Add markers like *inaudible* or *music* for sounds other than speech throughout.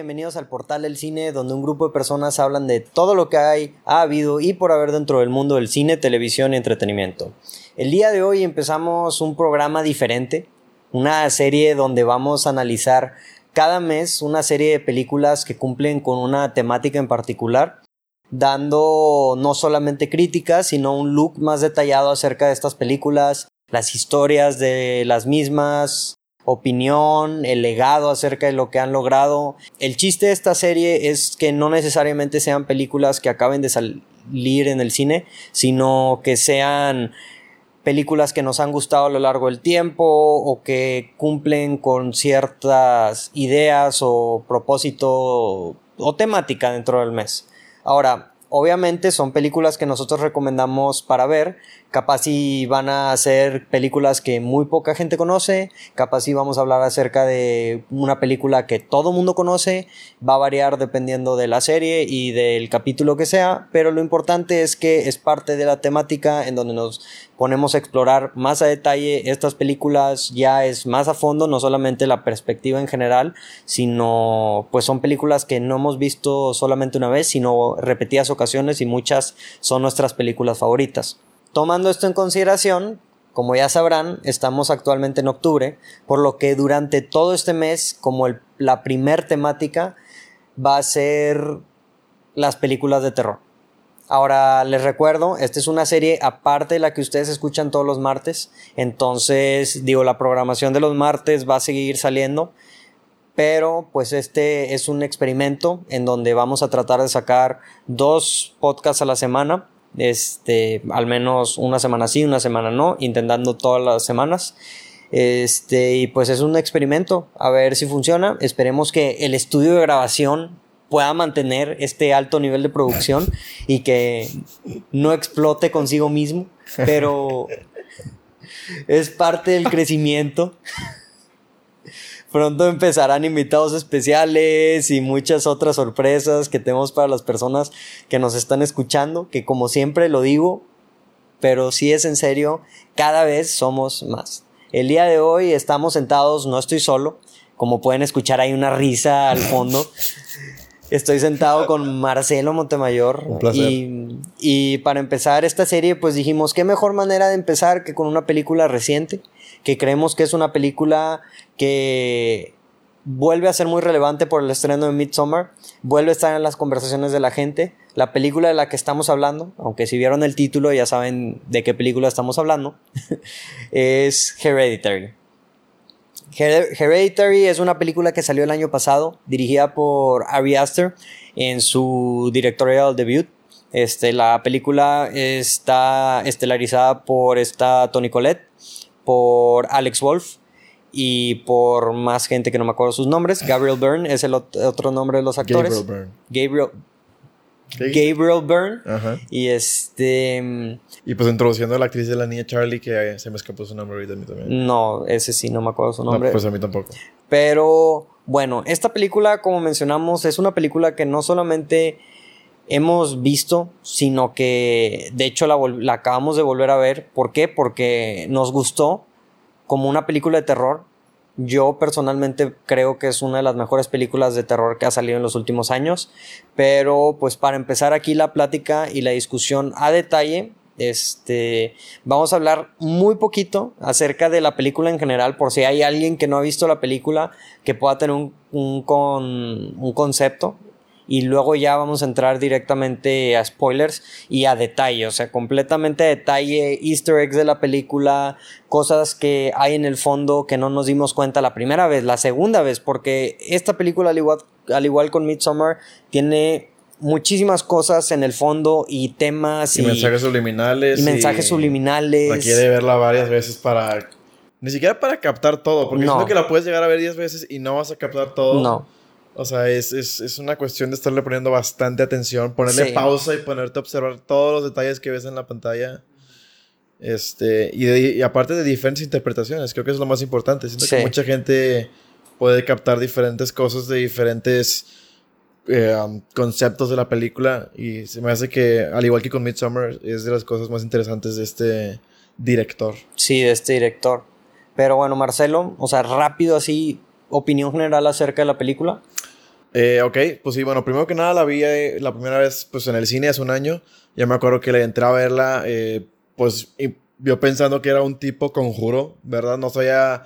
Bienvenidos al portal del cine, donde un grupo de personas hablan de todo lo que hay, ha habido y por haber dentro del mundo del cine, televisión y entretenimiento. El día de hoy empezamos un programa diferente, una serie donde vamos a analizar cada mes una serie de películas que cumplen con una temática en particular, dando no solamente críticas, sino un look más detallado acerca de estas películas, las historias de las mismas, opinión, el legado acerca de lo que han logrado. El chiste de esta serie es que no necesariamente sean películas que acaben de salir en el cine, sino que sean películas que nos han gustado a lo largo del tiempo o que cumplen con ciertas ideas o propósito o temática dentro del mes. Ahora, obviamente son películas que nosotros recomendamos para ver, capaz si van a ser películas que muy poca gente conoce, capaz si vamos a hablar acerca de una película que todo mundo conoce, va a variar dependiendo de la serie y del capítulo que sea, pero lo importante es que es parte de la temática en donde nos ponemos a explorar más a detalle estas películas, ya es más a fondo, no solamente la perspectiva en general, sino pues son películas que no hemos visto solamente una vez, sino repetidas ocasiones y muchas son nuestras películas favoritas. Tomando esto en consideración, como ya sabrán, estamos actualmente en octubre, por lo que durante todo este mes, como la primer temática, va a ser las películas de terror. Ahora les recuerdo, esta es una serie aparte de la que ustedes escuchan todos los martes, entonces digo, la programación de los martes va a seguir saliendo, pero pues este es un experimento en donde vamos a tratar de sacar dos podcasts a la semana este, al menos una semana sí, una semana no, intentando todas las semanas. Este, y pues es un experimento, a ver si funciona. Esperemos que el estudio de grabación pueda mantener este alto nivel de producción y que no explote consigo mismo, pero es parte del crecimiento. Pronto empezarán invitados especiales y muchas otras sorpresas que tenemos para las personas que nos están escuchando, que como siempre lo digo, pero si es en serio, cada vez somos más. El día de hoy estamos sentados, no estoy solo, como pueden escuchar hay una risa al fondo. *laughs* Estoy sentado con Marcelo Montemayor. Un placer. Y, y para empezar esta serie, pues dijimos, qué mejor manera de empezar que con una película reciente, que creemos que es una película que vuelve a ser muy relevante por el estreno de Midsommar, vuelve a estar en las conversaciones de la gente. La película de la que estamos hablando, aunque si vieron el título ya saben de qué película estamos hablando, *laughs* es Hereditary. Her- Hereditary es una película que salió el año pasado, dirigida por Ari Aster en su directorial debut. Este, la película está estelarizada por esta Toni Collette, por Alex Wolf y por más gente que no me acuerdo sus nombres. Gabriel Byrne es el ot- otro nombre de los actores. Gabriel Byrne. Gabriel. Gabriel Byrne. Ajá. Y este. mm, Y pues introduciendo a la actriz de la niña Charlie, que se me escapó su nombre ahorita a mí también. No, ese sí, no me acuerdo su No, nombre. pues a mí tampoco. Pero bueno, esta película, como mencionamos, es una película que no solamente hemos visto, sino que de hecho la, la acabamos de volver a ver. ¿Por qué? Porque nos gustó como una película de terror. Yo personalmente creo que es una de las mejores películas de terror que ha salido en los últimos años. Pero pues para empezar aquí la plática y la discusión a detalle, este, vamos a hablar muy poquito acerca de la película en general, por si hay alguien que no ha visto la película, que pueda tener un, un, con, un concepto. Y luego ya vamos a entrar directamente a spoilers y a detalle, o sea, completamente a detalle, easter eggs de la película, cosas que hay en el fondo que no nos dimos cuenta la primera vez, la segunda vez, porque esta película, al igual, al igual con Midsommar, tiene muchísimas cosas en el fondo y temas Y, mensajes subliminales. y mensajes subliminales. Requiere verla varias veces para. Ni siquiera para captar todo, porque No. siento que la puedes llegar a ver 10 veces y no vas a captar todo. No, O sea, es, es, es una cuestión de estarle poniendo bastante atención, ponerle Sí. pausa y ponerte a observar todos los detalles que ves en la pantalla. Este, y, de- y aparte de diferentes interpretaciones, creo que es lo más importante. Siento Sí. que mucha gente puede captar diferentes cosas de diferentes eh, um, conceptos de la película y se me hace que, al igual que con Midsommar, es de las cosas más interesantes de este director. sí, de este director. Pero bueno, Marcelo, o sea, rápido así, opinión general acerca de la película. Eh, ok, pues sí, bueno, primero que nada la vi eh, la primera vez pues en el cine hace un año. Ya me acuerdo que le entré a verla, eh, pues y yo pensando que era un tipo conjuro, ¿verdad? No sabía,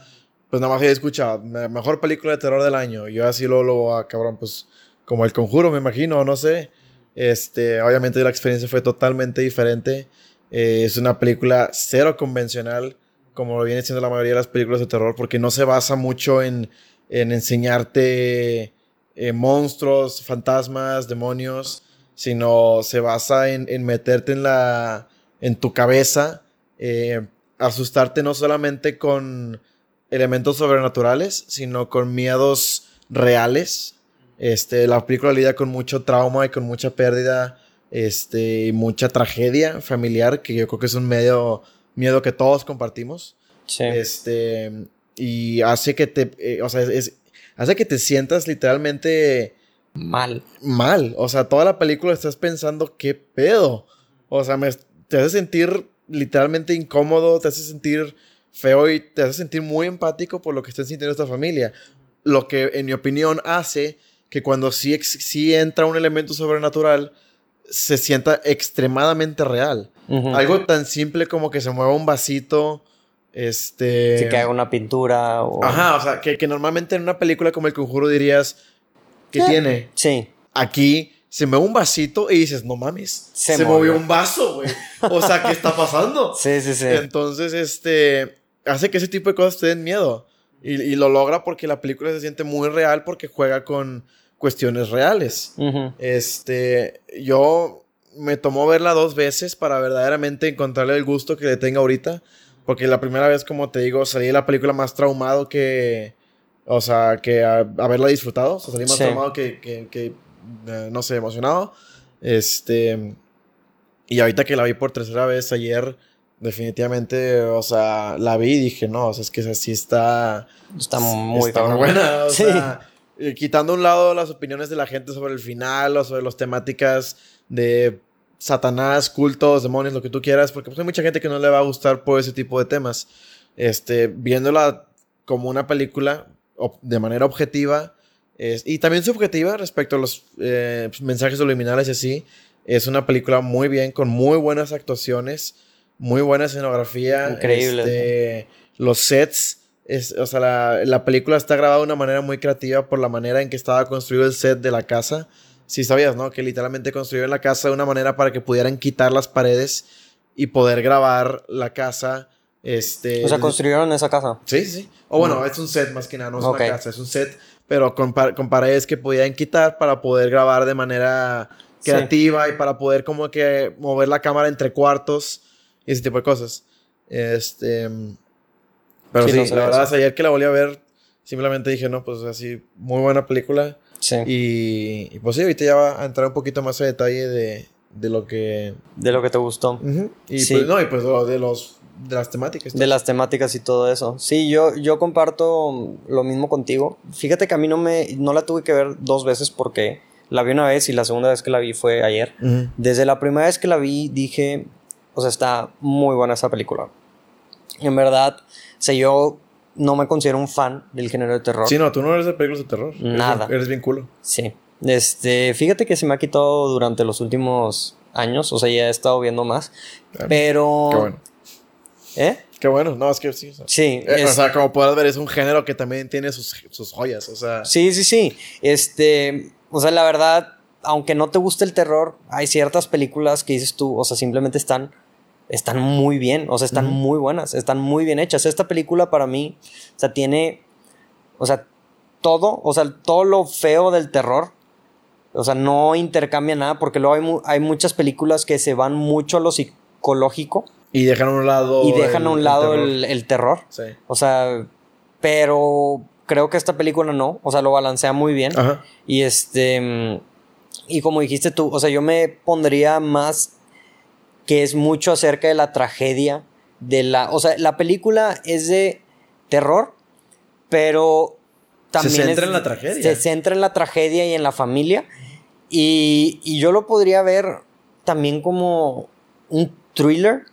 pues nada más había escuchado, mejor película de terror del año. Yo así lo, lo, ah, cabrón, pues como el conjuro, me imagino, no sé. Este, obviamente la experiencia fue totalmente diferente. Eh, es una película cero convencional, como lo viene siendo la mayoría de las películas de terror, porque no se basa mucho en, en enseñarte eh, monstruos, fantasmas, demonios, sino se basa en, en meterte en, la, en tu cabeza, eh, asustarte no solamente con elementos sobrenaturales, sino con miedos reales. Este, la película lidia con mucho trauma y con mucha pérdida, este, y mucha tragedia familiar, que yo creo que es un medio miedo que todos compartimos. Sí. Este, y hace que te, eh, o sea, es, hace que te sientas literalmente mal. Mal. O sea, toda la película estás pensando, ¿qué pedo? O sea, me, te hace sentir literalmente incómodo, te hace sentir feo y te hace sentir muy empático por lo que está sintiendo esta familia. Lo que, en mi opinión, hace que cuando sí, sí entra un elemento sobrenatural, se sienta extremadamente real. Algo tan simple como que se mueva un vasito, este... Si que haga una pintura o... Ajá, o sea, que, que, normalmente en una película como El Conjuro dirías, ¿qué tiene? Sí. Aquí se mueve un vasito y dices, no mames, se, movió. un vaso, güey. O sea, ¿qué está pasando? *laughs* sí, sí, sí. Entonces, este, hace que ese tipo de cosas te den miedo. Y, y lo logra porque la película se siente muy real porque juega con cuestiones reales. Este, yo me tomó verla dos veces para verdaderamente encontrarle el gusto que le tenga ahorita. Porque la primera vez, como te digo, salí de la película más traumado que. O sea, que haberla disfrutado. O sea, salí más traumado que, que, que eh, no sé, emocionado. Este. Y ahorita que la vi por tercera vez ayer, definitivamente, o sea, la vi y dije, no, o sea, es que así está. Está muy, está muy buena. O *laughs* sea, eh, quitando a un lado las opiniones de la gente sobre el final o sobre las temáticas de Satanás, cultos, demonios, lo que tú quieras, porque pues, hay mucha gente que no le va a gustar por ese tipo de temas. Este, viéndola como una película de manera objetiva y también subjetiva respecto a los eh, pues, mensajes subliminales y así, es una película muy bien, con muy buenas actuaciones, muy buena escenografía. Increíble. Este, los sets, es, o sea, la, la película está grabada de una manera muy creativa por la manera en que estaba construido el set de la casa. Sí sabías, ¿no? Que literalmente construyeron la casa de una manera para que pudieran quitar las paredes y poder grabar la casa. Este, o sea, construyeron esa casa. Sí, sí. O bueno, es un set más que nada, no es una casa, es un set, pero con, con, paredes que pudieran quitar para poder grabar de manera creativa y para poder como que mover la cámara entre cuartos y ese tipo de cosas. Este. Pero sí, la verdad, ayer que la volví a ver, simplemente dije, no, pues así, muy buena película. Sí. Y, pues sí, ahorita ya va a entrar un poquito más a detalle de, de lo que... De lo que te gustó. Y pues no, y pues de los... De las temáticas. De las temáticas y todo eso. Sí, yo, yo comparto lo mismo contigo. Fíjate que a mí no me... No la tuve que ver dos veces porque la vi una vez y la segunda vez que la vi fue ayer. Desde la primera vez que la vi dije... O sea, está muy buena esa película. En verdad, o sea, yo no me considero un fan del género de terror. Sí, no, tú no eres de películas de terror. Nada. Eres, bien culo. Sí. Este, fíjate que se me ha quitado durante los últimos años, o sea, ya he estado viendo más, ah, pero... Qué bueno. ¿Eh? Qué bueno, no, es que sí. sí. Eh, o sea, como puedes ver, es un género que también tiene sus, sus joyas, o sea... Sí, sí, sí. Este, o sea, la verdad, aunque no te guste el terror, hay ciertas películas que dices tú, o sea, simplemente están están muy bien, o sea, están muy buenas, están muy bien hechas. Esta película para mí, o sea, tiene, o sea, todo, o sea, todo lo feo del terror, o sea, no intercambia nada, porque luego hay, hay muchas películas que se van mucho a lo psicológico. Y dejan a un lado. Y dejan a un lado el terror. Sí. O sea, pero creo que esta película no, o sea, lo balancea muy bien. Ajá. Y este, y como dijiste tú, o sea, yo me pondría más que es mucho acerca de la tragedia de la, o sea, la película es de terror, pero también se centra en la tragedia. Se centra en la tragedia y en la familia y, y yo lo podría ver también como un thriller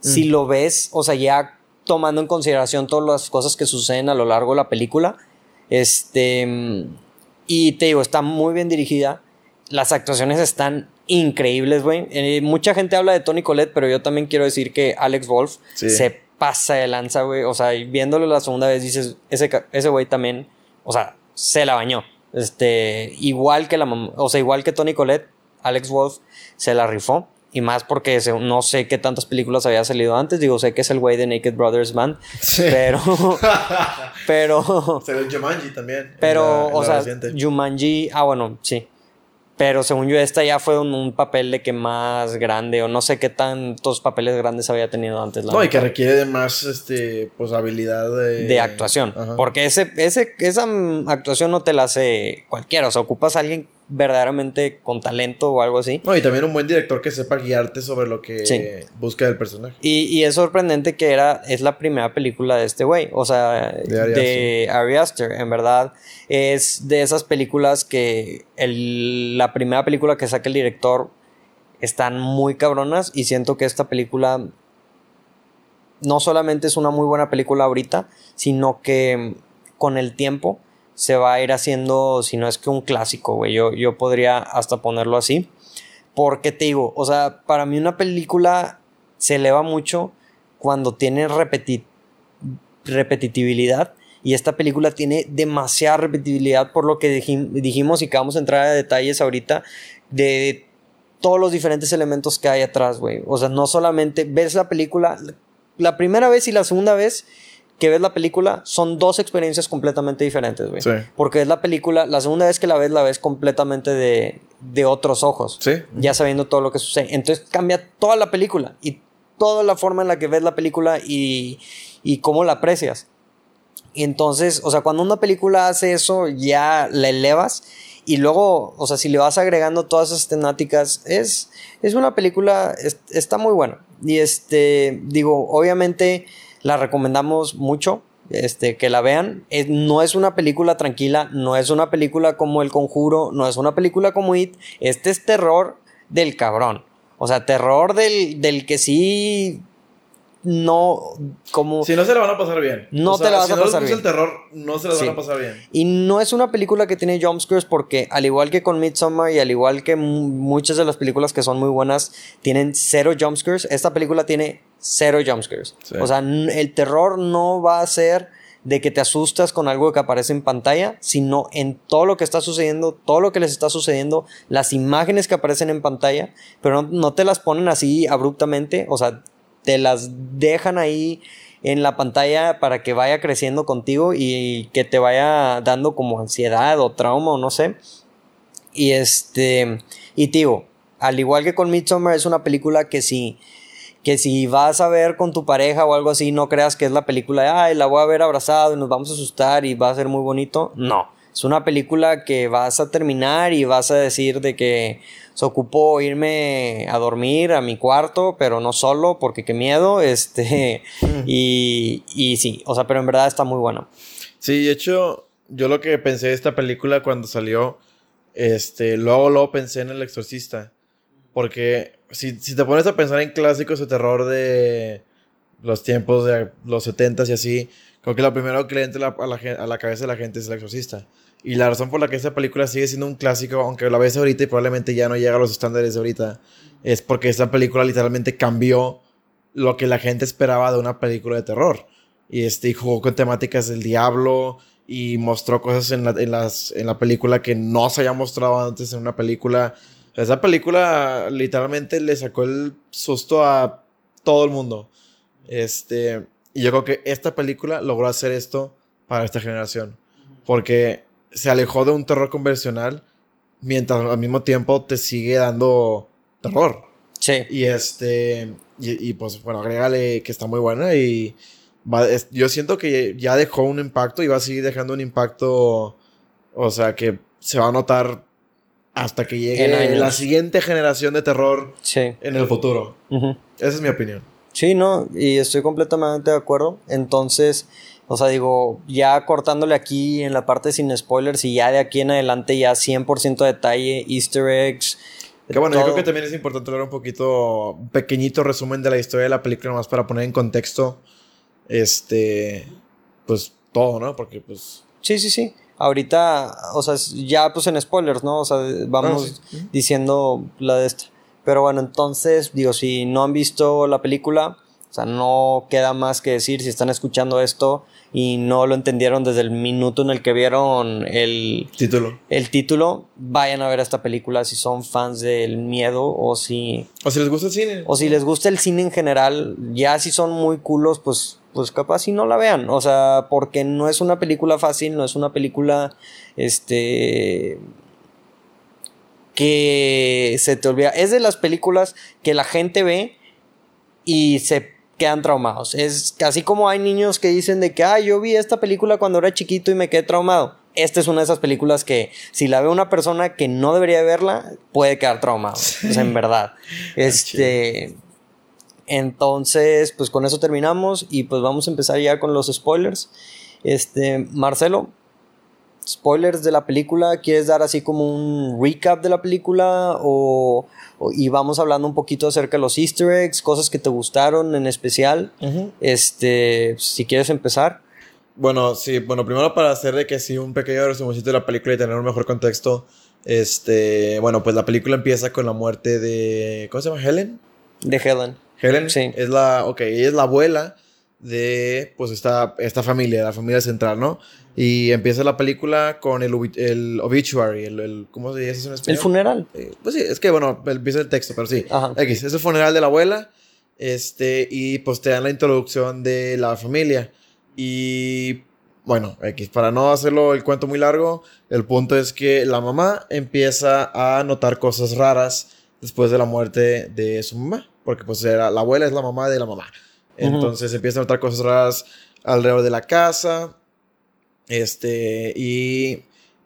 si mm. lo ves, o sea, ya tomando en consideración todas las cosas que suceden a lo largo de la película. Este Y te digo, está muy bien dirigida. Las actuaciones están increíbles, güey. Eh, mucha gente habla de Tony Collette, pero yo también quiero decir que Alex Wolf se pasa de lanza, güey. O sea, viéndolo la segunda vez dices, ese, ese güey también, o sea, se la bañó. Este, igual que la o sea, igual que Tony Collette, Alex Wolf se la rifó. Y más porque no sé qué tantas películas había salido antes. Digo, sé que es el güey de Naked Brothers Band. Sí. Pero. *laughs* pero. Se ve Jumanji también. Pero, o sea, Jumanji. Ah, bueno, sí. Pero según yo, esta ya fue un, papel de que más grande, o no sé qué tantos papeles grandes había tenido antes. La no, y que requiere de más este, pues, habilidad de... de actuación. Porque ese, ese, esa actuación no te la hace cualquiera. O sea, ocupas a alguien verdaderamente con talento o algo así. No, y también un buen director que sepa guiarte sobre lo que busca el personaje. Y, y, es sorprendente que era, es la primera película de este güey, o sea, de Ari, Aster, en verdad. Es de esas películas que el, la primera película que saca el director están muy cabronas y siento que esta película no solamente es una muy buena película ahorita, sino que con el tiempo se va a ir haciendo, si no es que un clásico, güey. Yo, yo podría hasta ponerlo así. Porque te digo, o sea, para mí una película se eleva mucho cuando tiene repetitividad. Y esta película tiene demasiada repetibilidad por lo que dijimos y que vamos a entrar a detalles ahorita de todos los diferentes elementos que hay atrás, güey. O sea, no solamente ves la película la primera vez y la segunda vez que ves la película son dos experiencias completamente diferentes, güey. Sí. Porque es la película, la segunda vez que la ves, la ves completamente de, de otros ojos. Sí. Ya sabiendo todo lo que sucede. Entonces cambia toda la película y toda la forma en la que ves la película y, y cómo la aprecias. Y entonces, o sea, cuando una película hace eso, ya la elevas. Y luego, o sea, si le vas agregando todas esas temáticas, es, es una película, está muy buena. Y este, digo, obviamente la recomendamos mucho. Este, que la vean. no es una película tranquila, no es una película como El Conjuro, no es una película como It. Este es terror del cabrón. O sea, terror del, del que sí no como si no se la van a pasar bien. No te la vas a pasar bien. el terror no se la van a pasar bien. Y no es una película que tiene jumpscares porque al igual que con Midsommar y al igual que muchas de las películas que son muy buenas tienen cero jumpscares esta película tiene cero jumpscares o sea el terror no va a ser de que te asustas con algo que aparece en pantalla, sino en todo lo que está sucediendo, todo lo que les está sucediendo, las imágenes que aparecen en pantalla, pero no, no te las ponen así abruptamente, o sea, te las dejan ahí en la pantalla para que vaya creciendo contigo y que te vaya dando como ansiedad o trauma o no sé. Y este, y digo, al igual que con Midsommar es una película que si que si vas a ver con tu pareja o algo así, no creas que es la película de, ay, la voy a ver abrazado y nos vamos a asustar y va a ser muy bonito. No, es una película que vas a terminar y vas a decir de que se ocupó irme a dormir a mi cuarto, pero no solo, porque qué miedo, *laughs* este, y, y sí, o sea, pero en verdad está muy bueno. Sí, de hecho, yo lo que pensé de esta película cuando salió, este, luego, luego pensé en El Exorcista, porque si, si te pones a pensar en clásicos de terror de los tiempos de los 70 y así, creo que lo primero que le entra a la, a la cabeza de la gente es El Exorcista. Y la razón por la que esta película sigue siendo un clásico, aunque la ves ahorita y probablemente ya no llega a los estándares de ahorita, es porque esta película literalmente cambió lo que la gente esperaba de una película de terror. Y este, jugó con temáticas del diablo y mostró cosas en la, en, las, en la película que no se había mostrado antes en una película. Esa película literalmente le sacó el susto a todo el mundo. Este, y yo creo que esta película logró hacer esto para esta generación. Porque se alejó de un terror convencional mientras al mismo tiempo te sigue dando terror. Sí. Y este, y, pues bueno, agrégale que está muy buena y yo siento que ya dejó un impacto y va a seguir dejando un impacto, o sea, que se va a notar hasta que llegue la siguiente generación de terror en el futuro. Esa es mi opinión. Sí, no, y estoy completamente de acuerdo. Entonces, o sea, digo, ya cortándole aquí en la parte sin spoilers y ya de aquí en adelante ya 100% detalle, easter eggs. Que bueno, yo creo que también es importante hablar un poquito, un pequeñito resumen de la historia de la película, más para poner en contexto, este, pues todo, ¿no? Porque pues... Sí, sí, sí. ahorita, o sea, ya pues en spoilers, ¿no? O sea, vamos Ah, diciendo la de esta. Pero bueno, entonces, digo, si no han visto la película, o sea, no queda más que decir si están escuchando esto y no lo entendieron desde el minuto en el que vieron el, Título. el título, vayan a ver esta película si son fans del miedo o si O si les gusta el cine. o si les gusta el cine en general, ya si son muy culos, pues pues capaz si no la vean, o sea, porque no es una película fácil, no es una película este que se te olvida, es de las películas que la gente ve y se quedan traumados. Es así como hay niños que dicen de que, ah, yo vi esta película cuando era chiquito y me quedé traumado. Esta es una de esas películas que si la ve una persona que no debería verla, puede quedar traumado. En verdad. Este. Entonces, pues con eso terminamos y pues vamos a empezar ya con los spoilers. Este, Marcelo, spoilers de la película, ¿quieres dar así como un recap de la película o, o- y vamos hablando un poquito acerca de los easter eggs, cosas que te gustaron en especial? Este, si quieres empezar. Bueno, sí, bueno, primero para hacer de que sí un pequeño resumoncito de la película y tener un mejor contexto. Este, bueno, pues la película empieza con la muerte de. ¿Cómo se llama? Helen. De Helen. Helen Sí. es la, ok, ella es la abuela de, pues, esta, esta familia, la familia central, ¿no? Y empieza la película con el, el obituary, el, el- ¿cómo se dice eso en El español? funeral. Eh, pues sí, es que, bueno, empieza el texto, pero sí. Ajá. X, es el funeral de la abuela, este, y pues te dan la introducción de la familia. Y, bueno, X, para no hacerlo el cuento muy largo, el punto es que la mamá empieza a notar cosas raras después de la muerte de su mamá, porque pues era, la abuela es la mamá de la mamá. Entonces empieza a notar cosas raras alrededor de la casa, este, y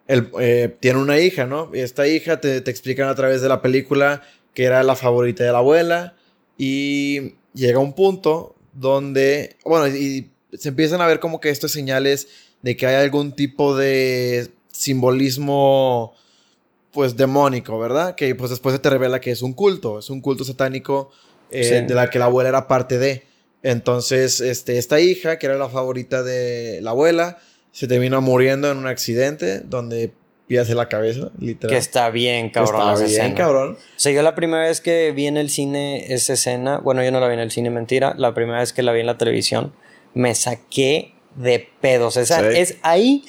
él eh, tiene una hija, ¿no? Y esta hija te, te explican a través de la película que era la favorita de la abuela, y llega un punto donde, bueno, y se empiezan a ver como que estas señales de que hay algún tipo de simbolismo pues demónico, ¿verdad? Que pues después se te revela que es un culto, es un culto satánico eh, Sí. de la que la abuela era parte de. Entonces, este, esta hija, que era la favorita de la abuela, se termina muriendo en un accidente donde pierde la cabeza, literal. Que está bien, cabrón. está esa bien, escena. cabrón. O sea, yo la primera vez que vi en el cine esa escena, bueno, yo no la vi en el cine, mentira, la primera vez que la vi en la televisión, me saqué de pedos. O sea, Sí. es ahí,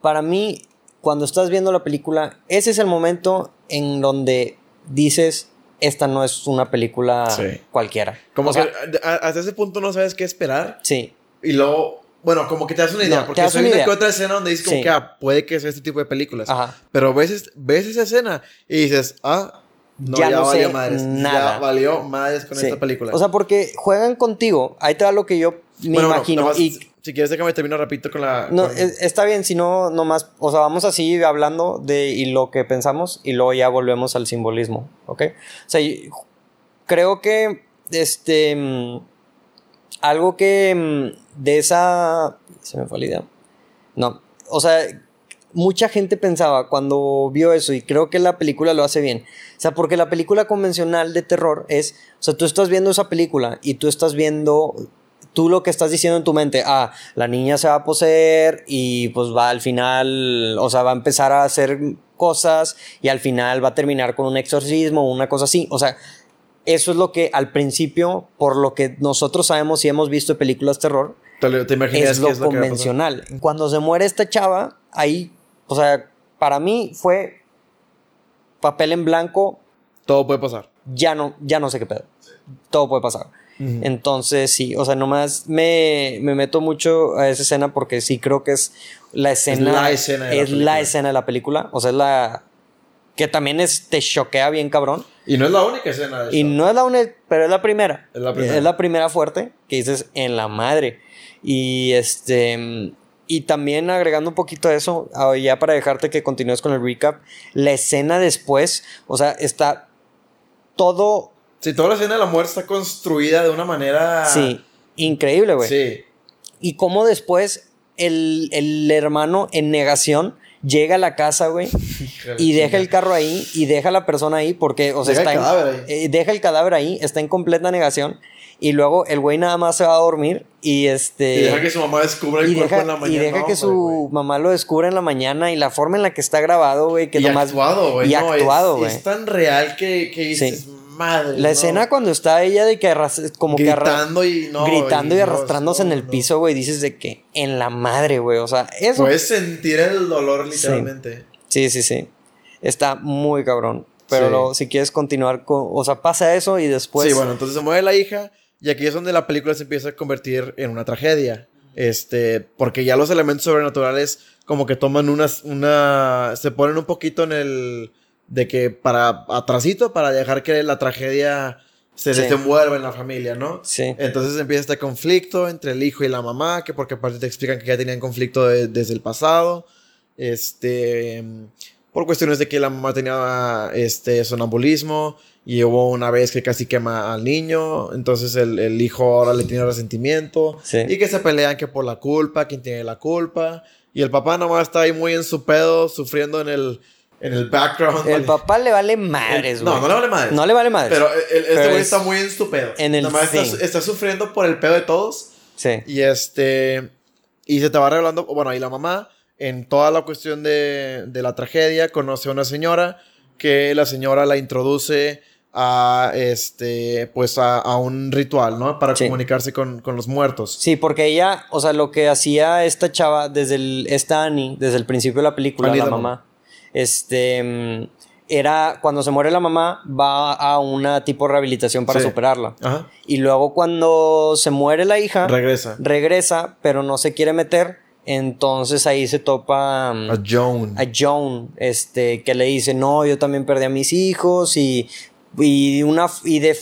para mí, cuando estás viendo la película, ese es el momento en donde dices, esta no es una película Sí. cualquiera. Como O sea, que hasta ese punto no sabes qué esperar. Sí, Y luego, bueno, como que te das una idea. No, porque hay una idea. que otra escena donde dices como Sí. que ah, puede que sea este tipo de películas. ajá. Pero ves, es- ves esa escena y dices, ah, no, Ya ya, no valió sé madres. nada. Ya valió madres con Sí. esta película. O sea, porque juegan contigo. Ahí te da lo que yo me Bueno, imagino. nomás, y si quieres, déjame termino rapidito con la. No, con- está bien, si no, nomás, o sea, vamos así hablando de y lo que pensamos y luego ya volvemos al simbolismo, ¿ok? O sea, creo que, este, mm, algo que mm, de esa, se me fue la idea, no, o sea, mucha gente pensaba cuando vio eso y creo que la película lo hace bien, o sea, porque la película convencional de terror es, o sea, tú estás viendo esa película y tú estás viendo tú lo que estás diciendo en tu mente, ah, la niña se va a poseer y pues va al final, o sea, va a empezar a hacer cosas y al final va a terminar con un exorcismo o una cosa así. O sea, eso es lo que al principio, por lo que nosotros sabemos y hemos visto en películas terror, te, te imaginas es lo es convencional. Cuando se muere esta chava, ahí, o sea, para mí fue papel en blanco, Todo puede pasar. ya no, ya no sé qué pedo. Todo puede pasar. Entonces, sí, o sea, nomás me, me meto mucho a esa escena porque sí creo que es la escena. la escena de la es la película. escena de la película. O sea, es la. Que también es, te choquea bien, cabrón. Y no es la única escena de Y no es la única, pero es la primera. Es la primera. Es la primera fuerte que dices en la madre. Y este. Y también agregando un poquito a eso, ah, ya para dejarte que continúes con el recap, la escena después, o sea, está todo, Sí, toda la escena de la muerte está construida de una manera. sí, increíble, güey. Sí. Y cómo después el, el hermano en negación llega a la casa, güey, *laughs* y deja el carro ahí y deja a la persona ahí porque, o sea, Deja el está en- cadáver ahí. eh, deja el cadáver ahí, está en completa negación. Y luego el güey nada más se va a dormir y este... Y deja que su mamá descubra el cuerpo deja, en la mañana. y deja No, que hombre, su güey. mamá lo descubra en la mañana y la forma en la que está grabado, güey, que y nomás... actuado, güey. y no, actuado, es, güey. es tan real que, que dices, Sí. Madre. La no". escena cuando está ella de que arras- como que Gritando y no. gritando y, arrastrándose no, en el piso, güey, dices de que en la madre, güey, o sea, eso... Puedes sentir el dolor literalmente. Sí, sí, sí. Está muy cabrón. Pero Sí. luego, si quieres continuar con... O sea, pasa eso y después... sí, bueno, entonces se muere la hija y aquí es donde la película se empieza a convertir en una tragedia. Este, porque ya los elementos sobrenaturales como que toman unas, una, se ponen un poquito en el, de que para atrasito, para dejar que la tragedia se Sí. desenvuelva en la familia, ¿no? Sí. Entonces empieza este conflicto entre el hijo y la mamá, que porque aparte te explican que ya tenían conflicto de- desde el pasado. Este, por cuestiones de que la mamá tenía este sonambulismo y hubo una vez que casi quema al niño, entonces el, el hijo ahora le tiene resentimiento Sí. y que se pelean que por la culpa, quién tiene la culpa y el papá nomás está ahí muy en su pedo, sufriendo en el, en el background. El vale. *laughs* papá le vale madres, güey. no, no le vale madres. No le vale madres. Pero el- este güey es- está muy en su pedo. en el Nomás está, sufriendo por el pedo de todos. Sí. Y este. Y se te va revelando. Bueno, y la mamá, en toda la cuestión de, de la tragedia, conoce a una señora que la señora la introduce a este. Pues a, a un ritual, ¿no? Para Sí. comunicarse con, con los muertos. Sí, porque ella, o sea, lo que hacía esta chava desde el, esta Annie, desde el principio de la película, la mamá. Este, mm, era cuando se muere la mamá, va a una tipo de rehabilitación para Sí. superarla. Ajá. Y luego cuando se muere la hija, Regresa. regresa, pero no se quiere meter, entonces ahí se topa mm, A Joan. a Joan, este, que le dice, no, yo también perdí a mis hijos y, y, una, y de,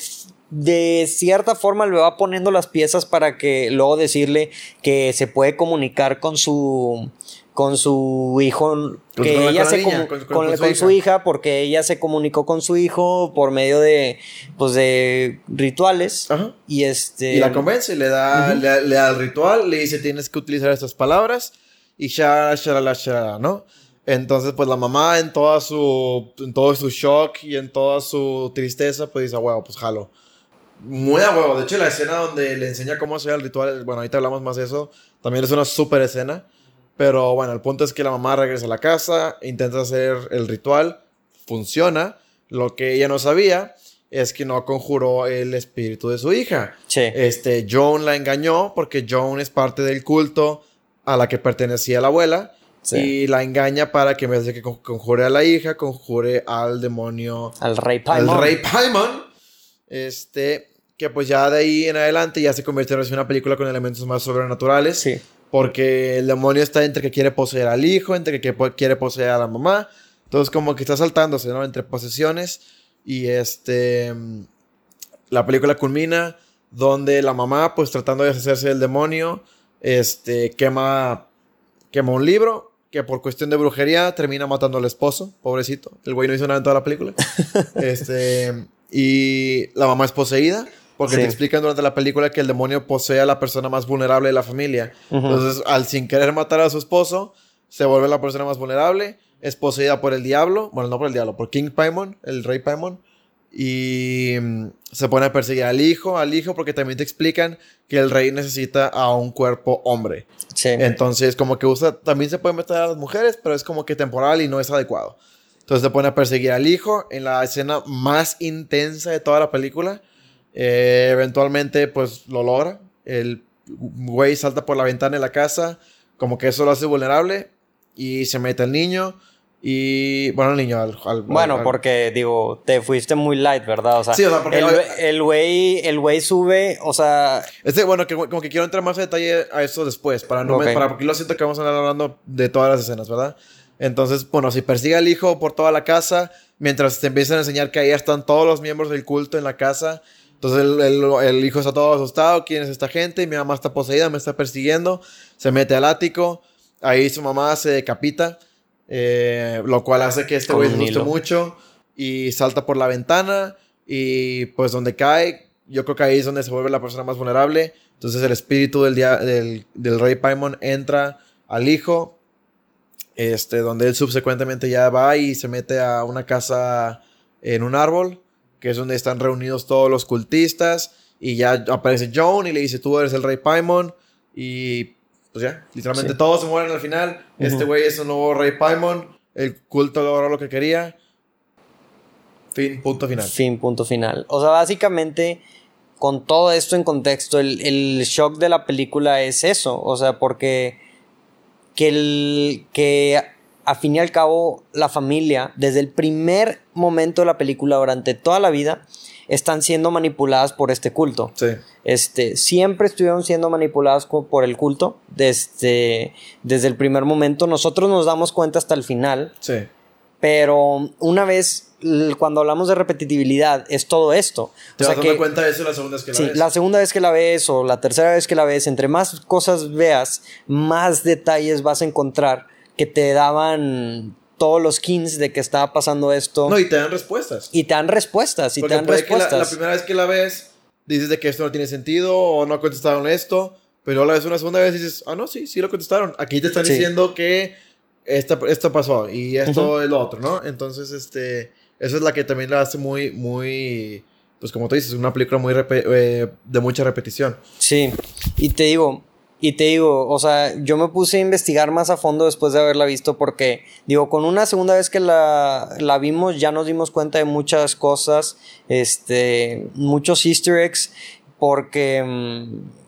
de cierta forma le va poniendo las piezas para que luego decirle que se puede comunicar con su con su hijo que con la- ella con se niña, con- con, su su hija. porque ella se comunicó con su hijo por medio de pues de rituales Ajá. y este Y la convence, le da, le, le da el ritual, le dice tienes que utilizar estas palabras y shalala, shalala, shalala, ¿no? Entonces, pues la mamá en toda su, en todo su shock y en toda su tristeza, pues dice, huevo, pues jalo. Muy a huevo. De hecho, la escena donde le enseña cómo hacer el ritual, bueno, ahorita hablamos más de eso, también es una súper escena. Pero bueno, el punto es que la mamá regresa a la casa, intenta hacer el ritual, funciona. Lo que ella no sabía es que no conjuró el espíritu de su hija. sí, Este, Joan la engañó porque Joan es parte del culto a la que pertenecía la abuela. Sí. Y la engaña para que en vez de que con- conjure a la hija, conjure al demonio, al rey Paimon. al rey Paimon. Este, que pues ya de ahí en adelante ya se convirtió en una película con elementos más sobrenaturales. sí Porque el demonio está entre que quiere poseer al hijo, entre que quiere poseer a la mamá. Entonces como que está saltándose, ¿no? Entre posesiones. Y este... La película culmina donde la mamá, pues tratando de deshacerse del demonio, este, quema, quema un libro que por cuestión de brujería termina matando al esposo, pobrecito. El güey no hizo nada en toda la película. *laughs* este, y la mamá es poseída. Porque Sí. te explican durante la película que el demonio posee a la persona más vulnerable de la familia. Ujú. Entonces, al sin querer matar a su esposo, se vuelve la persona más vulnerable. Es poseída por el diablo. Bueno, no por el diablo, por King Paimon, el rey Paimon. Y mm, se pone a perseguir al hijo, al hijo, porque también te explican que el rey necesita a un cuerpo hombre. sí. Entonces, como que usa, también se puede meter a las mujeres, pero es como que temporal y no es adecuado. Entonces se pone a perseguir al hijo en la escena más intensa de toda la película. Eh, eventualmente, pues lo logra. El güey salta por la ventana de la casa, como que eso lo hace vulnerable y se mete al niño. Y bueno, al niño, al. al- Bueno, al- porque digo, te fuiste muy light, ¿verdad? O sea, Sí, o sea, porque- el güey- el el sube, o sea, Este, bueno, que, como que quiero entrar más a detalle a eso después, para no me- Ok. para, porque lo siento que vamos a andar hablando de todas las escenas, ¿verdad? Entonces, bueno, si persigue al hijo por toda la casa, mientras te empiezan a enseñar que ahí están todos los miembros del culto en la casa, entonces el, el- el hijo está todo asustado, ¿quién es esta gente? Mi mamá está poseída, me está persiguiendo, se mete al ático, ahí su mamá se decapita, eh, lo cual hace que este güey se asuste mucho y salta por la ventana y pues donde cae, yo creo que ahí es donde se vuelve la persona más vulnerable. Entonces el espíritu del, del, del rey Paimon entra al hijo, este, donde él subsecuentemente ya va y se mete a una casa en un árbol, que es donde están reunidos todos los cultistas Y ya aparece Joan y le dice, tú eres el rey Paimon. Y pues ya, literalmente todos se mueren al final. Este güey es un nuevo rey Paimon. El culto logró lo que quería. Fin, punto final. Fin, punto final. O sea, básicamente, con todo esto en contexto, el, el shock de la película es eso. O sea, porque que, el, que a fin y al cabo la familia, desde el primer momento de la película, durante toda la vida, están siendo manipuladas por este culto. Sí. Este, siempre estuvieron siendo manipuladas por el culto desde, desde el primer momento. Nosotros nos damos cuenta hasta el final. Sí. Pero una vez, cuando hablamos de repetitividad, es todo esto. ¿Te vas dando cuenta de eso la segunda vez que la sí, ves? la segunda vez que la ves o la tercera vez que la ves, entre más cosas veas, más detalles vas a encontrar que te daban todos los kins de que estaba pasando esto. No, y te dan respuestas. Y te dan respuestas, y te dan respuestas. la, primera vez que la ves, dices de que esto no tiene sentido o no contestaron esto, pero la ves una segunda vez y dices, ah, no, sí, sí lo contestaron. Aquí te están diciendo que esta, esto pasó y esto es lo otro, ¿no? Entonces, este, esa es la que también la hace muy, muy, pues como tú dices, una película muy eh, de mucha repetición. Sí, y te digo, y te digo, o sea, yo me puse a investigar más a fondo después de haberla visto porque, digo, con una segunda vez que la, la vimos ya nos dimos cuenta de muchas cosas, este, muchos easter eggs, porque, mm,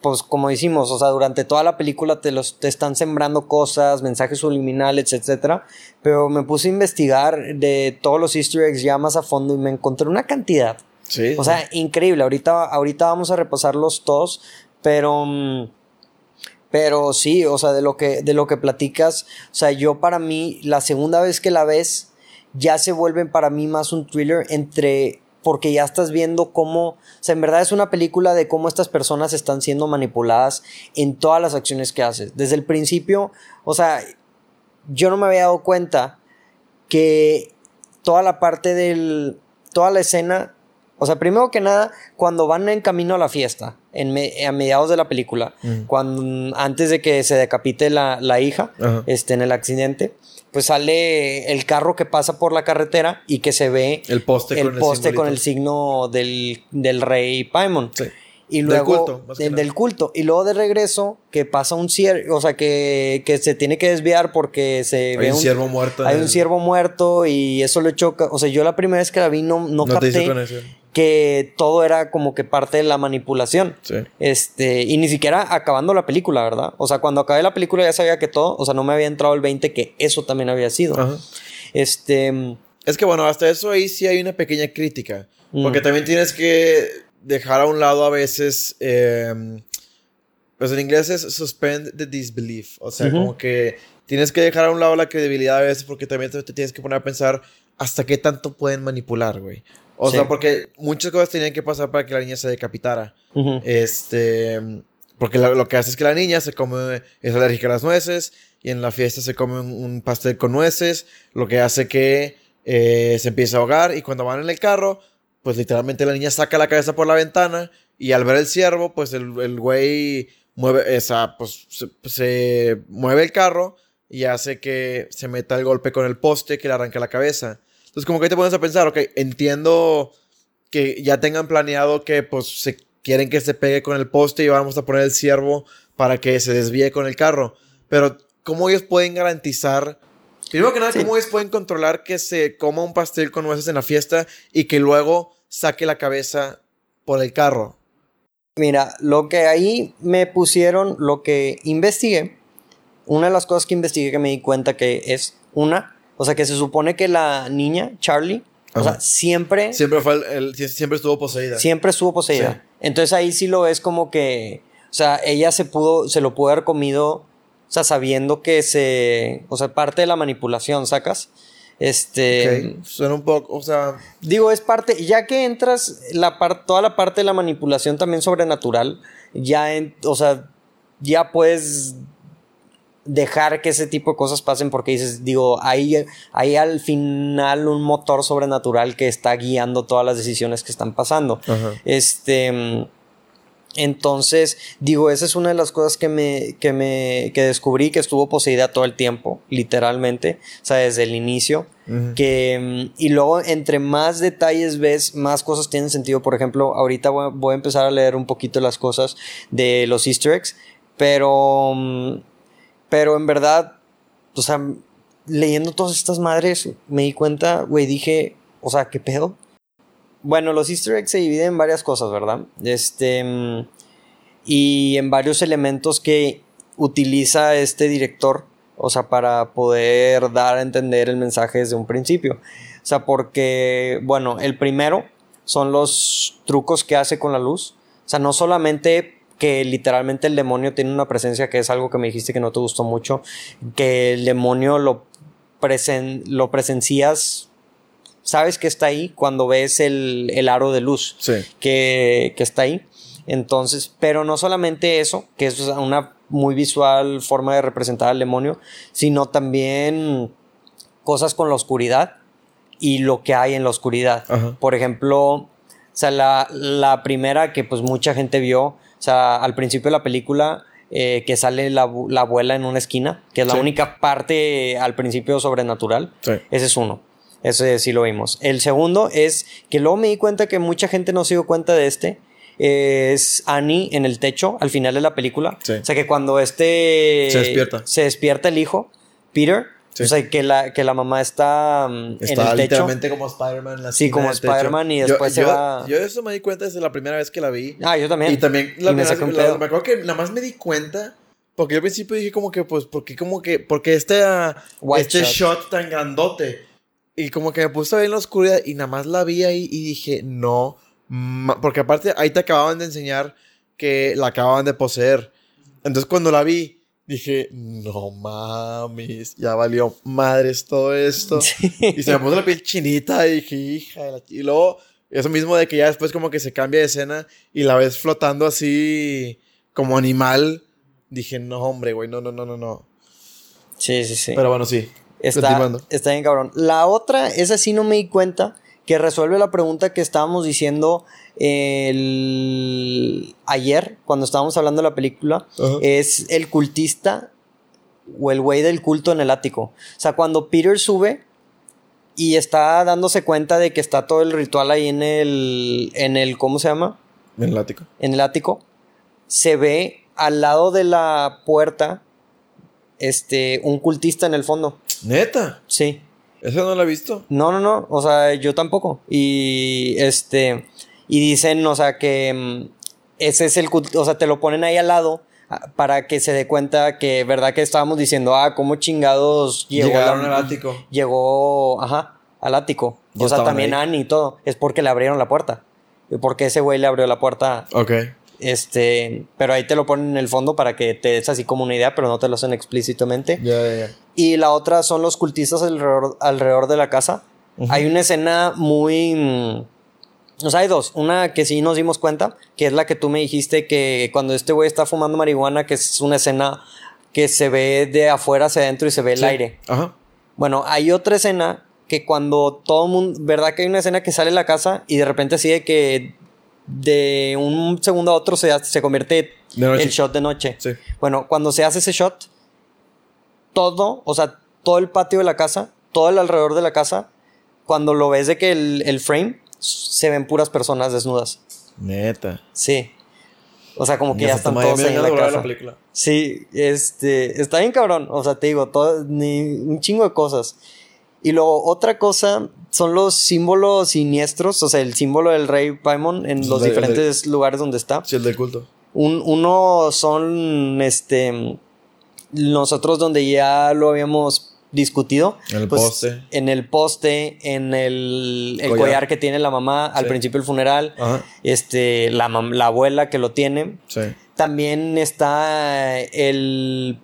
pues como decimos, o sea, durante toda la película te, los, te están sembrando cosas, mensajes subliminales, etc. Pero me puse a investigar de todos los easter eggs ya más a fondo y me encontré una cantidad. Sí. O sea, increíble. Ahorita, ahorita vamos a repasarlos todos. Pero, pero sí, o sea, de lo, que, de lo que platicas, o sea, yo para mí, la segunda vez que la ves, ya se vuelve para mí más un thriller entre porque ya estás viendo cómo, o sea, en verdad es una película de cómo estas personas están siendo manipuladas en todas las acciones que haces. Desde el principio, o sea, yo no me había dado cuenta que toda la parte del, toda la escena, o sea, primero que nada, cuando van en camino a la fiesta, en a mediados de la película, cuando, antes de que se decapite la, la hija este, en el accidente, pues sale el carro que pasa por la carretera y que se ve el poste, el con, poste el con el signo del, del rey Paimon. Sí. Y luego del culto, del, culto. Y luego de regreso, que pasa un ciervo, o sea, que, que, se tiene que desviar porque se hay ve un, ciervo muerto. Hay un ciervo muerto y eso le choca. O sea, yo la primera vez que la vi no, no, no capté que todo era como que parte de la manipulación. Sí. Este, y ni siquiera acabando la película, ¿verdad? O sea, cuando acabé la película ya sabía que todo, o sea, no me había entrado el 20 que eso también había sido. Ajá. Este. Es que bueno, hasta eso ahí sí hay una pequeña crítica. Porque también tienes que dejar a un lado a veces. Eh, pues en inglés es suspend the disbelief. O sea, como que tienes que dejar a un lado la credibilidad a veces porque también te tienes que poner a pensar hasta qué tanto pueden manipular, güey. O sea, porque muchas cosas tenían que pasar para que la niña se decapitara. Este. Porque lo, que hace es que la niña se come, es alérgica a las nueces y en la fiesta se come un, pastel con nueces, lo que hace que eh, se empiece a ahogar y cuando van en el carro, pues literalmente la niña saca la cabeza por la ventana y al ver el ciervo, pues el, el güey mueve, esa, pues se, se, mueve el carro y hace que se meta el golpe con el poste que le arranca la cabeza. Entonces, como que te pones a pensar, ok, entiendo que ya tengan planeado que pues se quieren que se pegue con el poste y vamos a poner el ciervo para que se desvíe con el carro. Pero, ¿cómo ellos pueden garantizar? Primero que nada, ¿cómo ellos pueden controlar que se coma un pastel con nueces en la fiesta y que luego saque la cabeza por el carro? Mira, lo que ahí me pusieron, lo que investigué, una de las cosas que investigué que me di cuenta que es una, o sea, que se supone que la niña, Charlie, o sea, siempre... Siempre, fue el, siempre estuvo poseída. Siempre estuvo poseída. Entonces ahí sí lo ves como que... O sea, ella se pudo, se lo pudo haber comido, o sea, sabiendo que se... O sea, parte de la manipulación, ¿sacas? Este... Suena un poco, o sea... Digo, es parte... Ya que entras la toda la parte de la manipulación también sobrenatural, ya, en, o sea, ya puedes dejar que ese tipo de cosas pasen porque dices, digo, hay, hay al final un motor sobrenatural que está guiando todas las decisiones que están pasando. Este, Entonces, digo, esa es una de las cosas que me, que me, que descubrí que estuvo poseída todo el tiempo, literalmente, o sea, desde el inicio. que, y luego, entre más detalles ves, más cosas tienen sentido. Por ejemplo, ahorita voy, voy a empezar a leer un poquito las cosas de los easter eggs, pero, mm, pero en verdad, o sea, leyendo todas estas madres, me di cuenta, güey, dije, o sea, ¿qué pedo? Bueno, los easter eggs se dividen en varias cosas, ¿verdad? Este. Y en varios elementos que utiliza este director, o sea, para poder dar a entender el mensaje desde un principio. O sea, porque, bueno, el primero son los trucos que hace con la luz. O sea, no solamente que literalmente el demonio tiene una presencia, que es algo que me dijiste que no te gustó mucho, que el demonio lo, lo presencias sabes que está ahí cuando ves el, aro de luz que, está ahí. Entonces, pero no solamente eso, que es una muy visual forma de representar al demonio, sino también cosas con la oscuridad y lo que hay en la oscuridad. Por ejemplo, o sea, la, primera que pues mucha gente vio, sea, al principio de la película, eh, que sale la, abuela en una esquina, que es la única parte al principio sobrenatural. Ese es uno. Ese sí lo vimos. El segundo es que luego me di cuenta que mucha gente no se dio cuenta de este. Es Annie en el techo al final de la película. O sea que cuando este se despierta, se despierta el hijo, Peter, O sea, que la, que la mamá está, mm, está en el techo. literalmente como Spider-Man. Sí, como Spider-Man y después se va... Yo eso me di cuenta desde la primera vez que la vi. Ah, yo también. Y también la, me, me acuerdo que nada más me di cuenta porque yo al principio dije como que, pues, ¿por qué como que, porque este, este shot tan grandote? Y como que me puse a ver en la oscuridad y nada más la vi ahí y dije, no. Porque aparte ahí te acababan de enseñar que la acababan de poseer. Entonces cuando la vi, dije, no mames, ya valió madres todo esto. Y se me puso la piel chinita y dije, hija de la... Y luego, eso mismo de que ya después como que se cambia de escena y la ves flotando así como animal. Dije, no, hombre, güey, no, no, no, no, no. Sí, sí, sí. Pero bueno, sí. Está, está bien cabrón. La otra, esa sí no me di cuenta, que resuelve la pregunta que estábamos diciendo el... ayer, cuando estábamos hablando de la película, es el cultista o el güey del culto en el ático. O sea, cuando Peter sube y está dándose cuenta de que está todo el ritual ahí en el, en el, ¿cómo se llama? En el ático. En el ático. Se ve al lado de la puerta este, un cultista en el fondo. ¿Neta? Sí. ¿Eso no lo he visto? No, no, no. O sea, yo tampoco. Y este. Y dicen, o sea, que mm, ese es el. O sea, te lo ponen ahí al lado ah, para que se dé cuenta que, ¿verdad? Que estábamos diciendo, ah, cómo chingados llegó. Llegaron al ático. Llegó, ajá, al ático. o sea, también Annie y todo. Es porque le abrieron la puerta. Porque ese güey le abrió la puerta. Ok. Este, pero ahí te lo ponen en el fondo para que te des así como una idea, pero no te lo hacen explícitamente. Y la otra son los cultistas alrededor, alrededor de la casa. Hay una escena muy... O sea, hay dos. Una que sí nos dimos cuenta, que es la que tú me dijiste que cuando este güey está fumando marihuana, que es una escena que se ve de afuera hacia adentro y se ve el aire. Ajá. Bueno, hay otra escena que cuando todo el mundo, ¿verdad que hay una escena que sale de la casa y de repente así de que de un segundo a otro se, se convierte el shot de noche. Bueno, cuando se hace ese shot, todo, o sea, todo el patio de la casa, todo el alrededor de la casa, cuando lo ves de que el, frame, se ven puras personas desnudas. Neta. Sí. O sea, como que ya, están todos en la casa. Sí, este, está bien cabrón. O sea, te digo, todo, ni un chingo de cosas. Y luego otra cosa son los símbolos siniestros, o sea, el símbolo del rey Paimon en los diferentes lugares donde está. Sí, el del culto. Un, uno son, este, nosotros donde ya lo habíamos discutido. En el pues, poste. En el poste, en el, collar. que tiene la mamá al principio del funeral. Este, la, la abuela que lo tiene. Sí. También está el,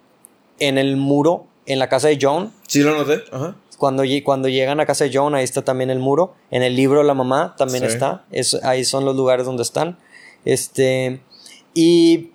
en el muro, en la casa de John. Sí, lo noté. Ajá. Cuando, cuando llegan a casa de John, ahí está también el muro. En el libro La Mamá también está. ahí son los lugares donde están. Este. Y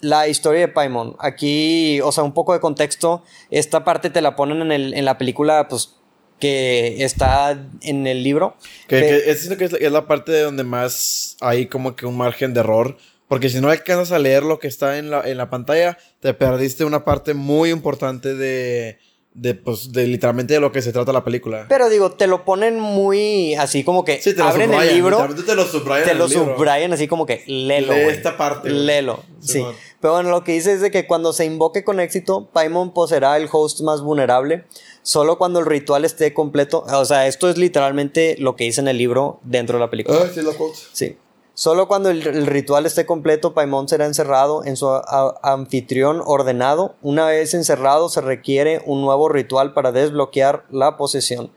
la historia de Paimon. Aquí, o sea, un poco de contexto. Esta parte te la ponen en, el, en la película, pues, que está en el libro. Que, es, que es, la parte de donde más hay como que un margen de error. Porque si no alcanzas a leer lo que está en la, en la pantalla, te perdiste una parte muy importante de, de, pues, de literalmente de lo que se trata la película. Pero digo, te lo ponen muy así como que Sí, te lo abren subrayan, el libro, te lo subrayan te lo subrayan así como que Lee güey. esta parte. Léelo, sí. Simón. Pero bueno, lo que dice es de que cuando se invoque con éxito, Paimon poseerá el host más vulnerable solo cuando el ritual esté completo. O sea, esto es literalmente lo que dice en el libro dentro de la película. Ah, sí, quote. Sí. Solo cuando el, el ritual esté completo, Paimon será encerrado en su a- anfitrión ordenado. Una vez encerrado, se requiere un nuevo ritual para desbloquear la posesión.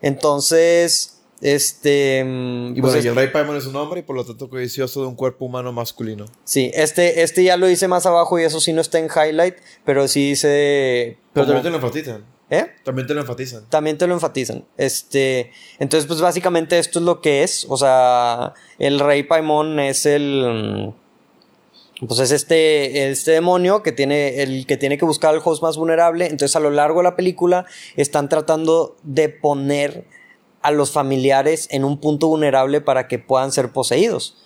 Entonces, este. mm, Y pues bueno, y el rey Paimon es un hombre y por lo tanto codicioso de un cuerpo humano masculino. Sí, este, este ya lo hice más abajo y eso sí no está en highlight, pero sí dice. Pero como- también te lo enfatizan. ¿Eh? También te lo enfatizan. También te lo enfatizan. Este, entonces, pues básicamente esto es lo que es. O sea, el rey Paimon es el. mm, Pues es este, este demonio que tiene, el que tiene que buscar al host más vulnerable. Entonces, a lo largo de la película, están tratando de poner a los familiares en un punto vulnerable para que puedan ser poseídos.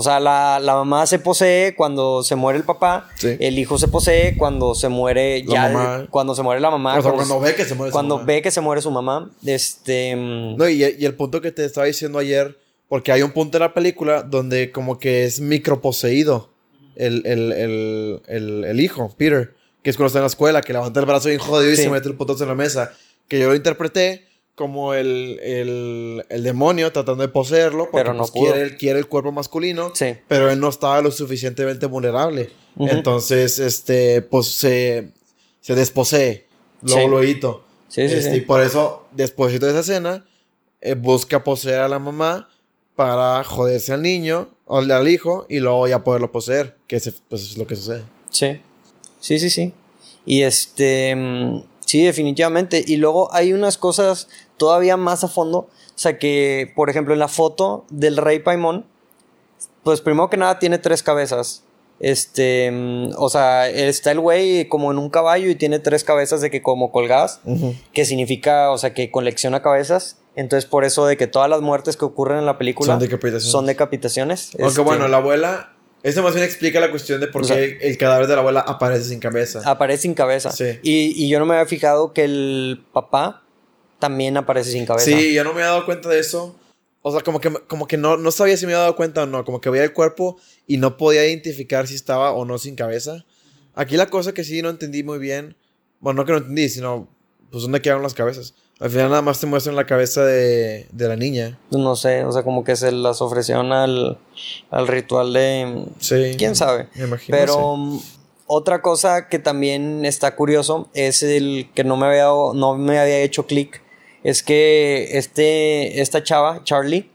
O sea, la, la mamá se posee cuando se muere el papá, Sí. el hijo se posee cuando se muere La ya, mamá. cuando se muere la mamá. o sea, cuando- cuando ve que se muere su cuando mamá. ve que se muere su mamá, este... mm, No, y, y el punto que te estaba diciendo ayer, porque hay un punto en la película donde como que es microposeído el, el, el, el, el hijo, Peter, que es cuando está en la escuela, que levanta el brazo bien jodido y Sí. se mete el putazo en la mesa. Que yo lo interpreté como el, el, el demonio tratando de poseerlo, porque Pero no pues, quiere, el- quiere el cuerpo masculino, Sí. pero él no estaba lo suficientemente vulnerable. Entonces, este, pues se, se desposee, luego Sí. luego. Sí, sí, Este, sí. Y por eso, después de esa escena, eh, busca poseer a la mamá para joderse al niño o al hijo y luego ya poderlo poseer, que pues, es lo que sucede. Sí. Sí, sí, sí. Y este... mm, Sí, definitivamente. Y luego hay unas cosas todavía más a fondo. O sea que, por ejemplo, en la foto del rey Paimon, pues primero que nada tiene tres cabezas. Este, mm, o sea, está el güey como en un caballo y tiene tres cabezas de que como colgadas. que significa, o sea, que colecciona cabezas. Entonces, por eso de que todas las muertes que ocurren en la película Son decapitaciones. son decapitaciones. Aunque Este, bueno, la abuela, eso más bien explica la cuestión de por O qué el cadáver de la abuela aparece sin cabeza. aparece sin cabeza. Sí. Y, y yo no me había fijado que el papá también aparece sin cabeza. Sí, yo no me había dado cuenta de eso. O sea, como que, como que no, no sabía si me había dado cuenta o no. Como que veía el cuerpo y no podía identificar si estaba o no sin cabeza. Aquí la cosa que sí no entendí muy bien. Bueno, no que no entendí, sino pues dónde quedaron las cabezas. Al final nada más te muestran la cabeza de, de la niña. Pues No sé, o sea, como que se las ofrecieron al, al ritual de... Sí. ¿Quién sabe? Me imagino. Pero sí. mm, otra cosa que también está curioso es el que no me había, no me había hecho clic. Es que este, esta chava, Charlie,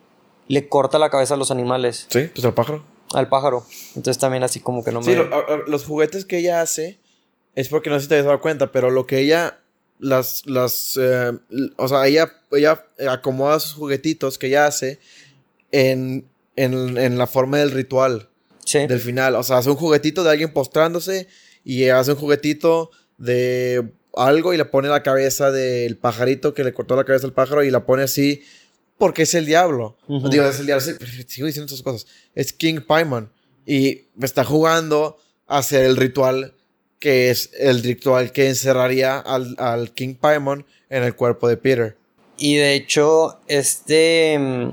le corta la cabeza a los animales, Sí, pues el pájaro. al pájaro. Entonces también así como que no me... Sí, lo- a- a- los juguetes que ella hace es porque no sé si te habías dado cuenta, pero lo que ella las las eh, o sea, ella ella acomoda sus juguetitos que ella hace en, en, en la forma del ritual Sí. del final, o sea, hace un juguetito de alguien postrándose y hace un juguetito de algo y le pone la cabeza del pajarito que le cortó la cabeza al pájaro y la pone así porque es el diablo. Ujú. Digo, es el diablo, sigo diciendo esas cosas. Es King Paimon y está jugando a hacer el ritual que es el ritual que encerraría al, al King Paimon en el cuerpo de Peter. Y de hecho, este. mm,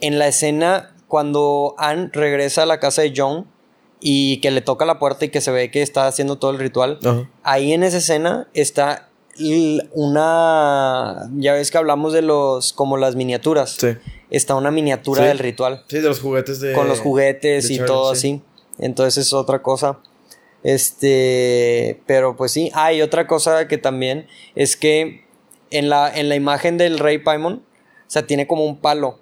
En la escena, cuando Anne regresa a la casa de John y que le toca la puerta y que se ve que está haciendo todo el ritual, Ajá. ahí en esa escena está una. Ya ves que hablamos de los. como las miniaturas. Sí. Está una miniatura Sí. del ritual. Sí, de los juguetes de... con los juguetes y Charlie, todo sí. así. Entonces es otra cosa. Este, pero pues sí, hay otra cosa que también es que en la, en la imagen del rey Paimon, o sea, tiene como un palo.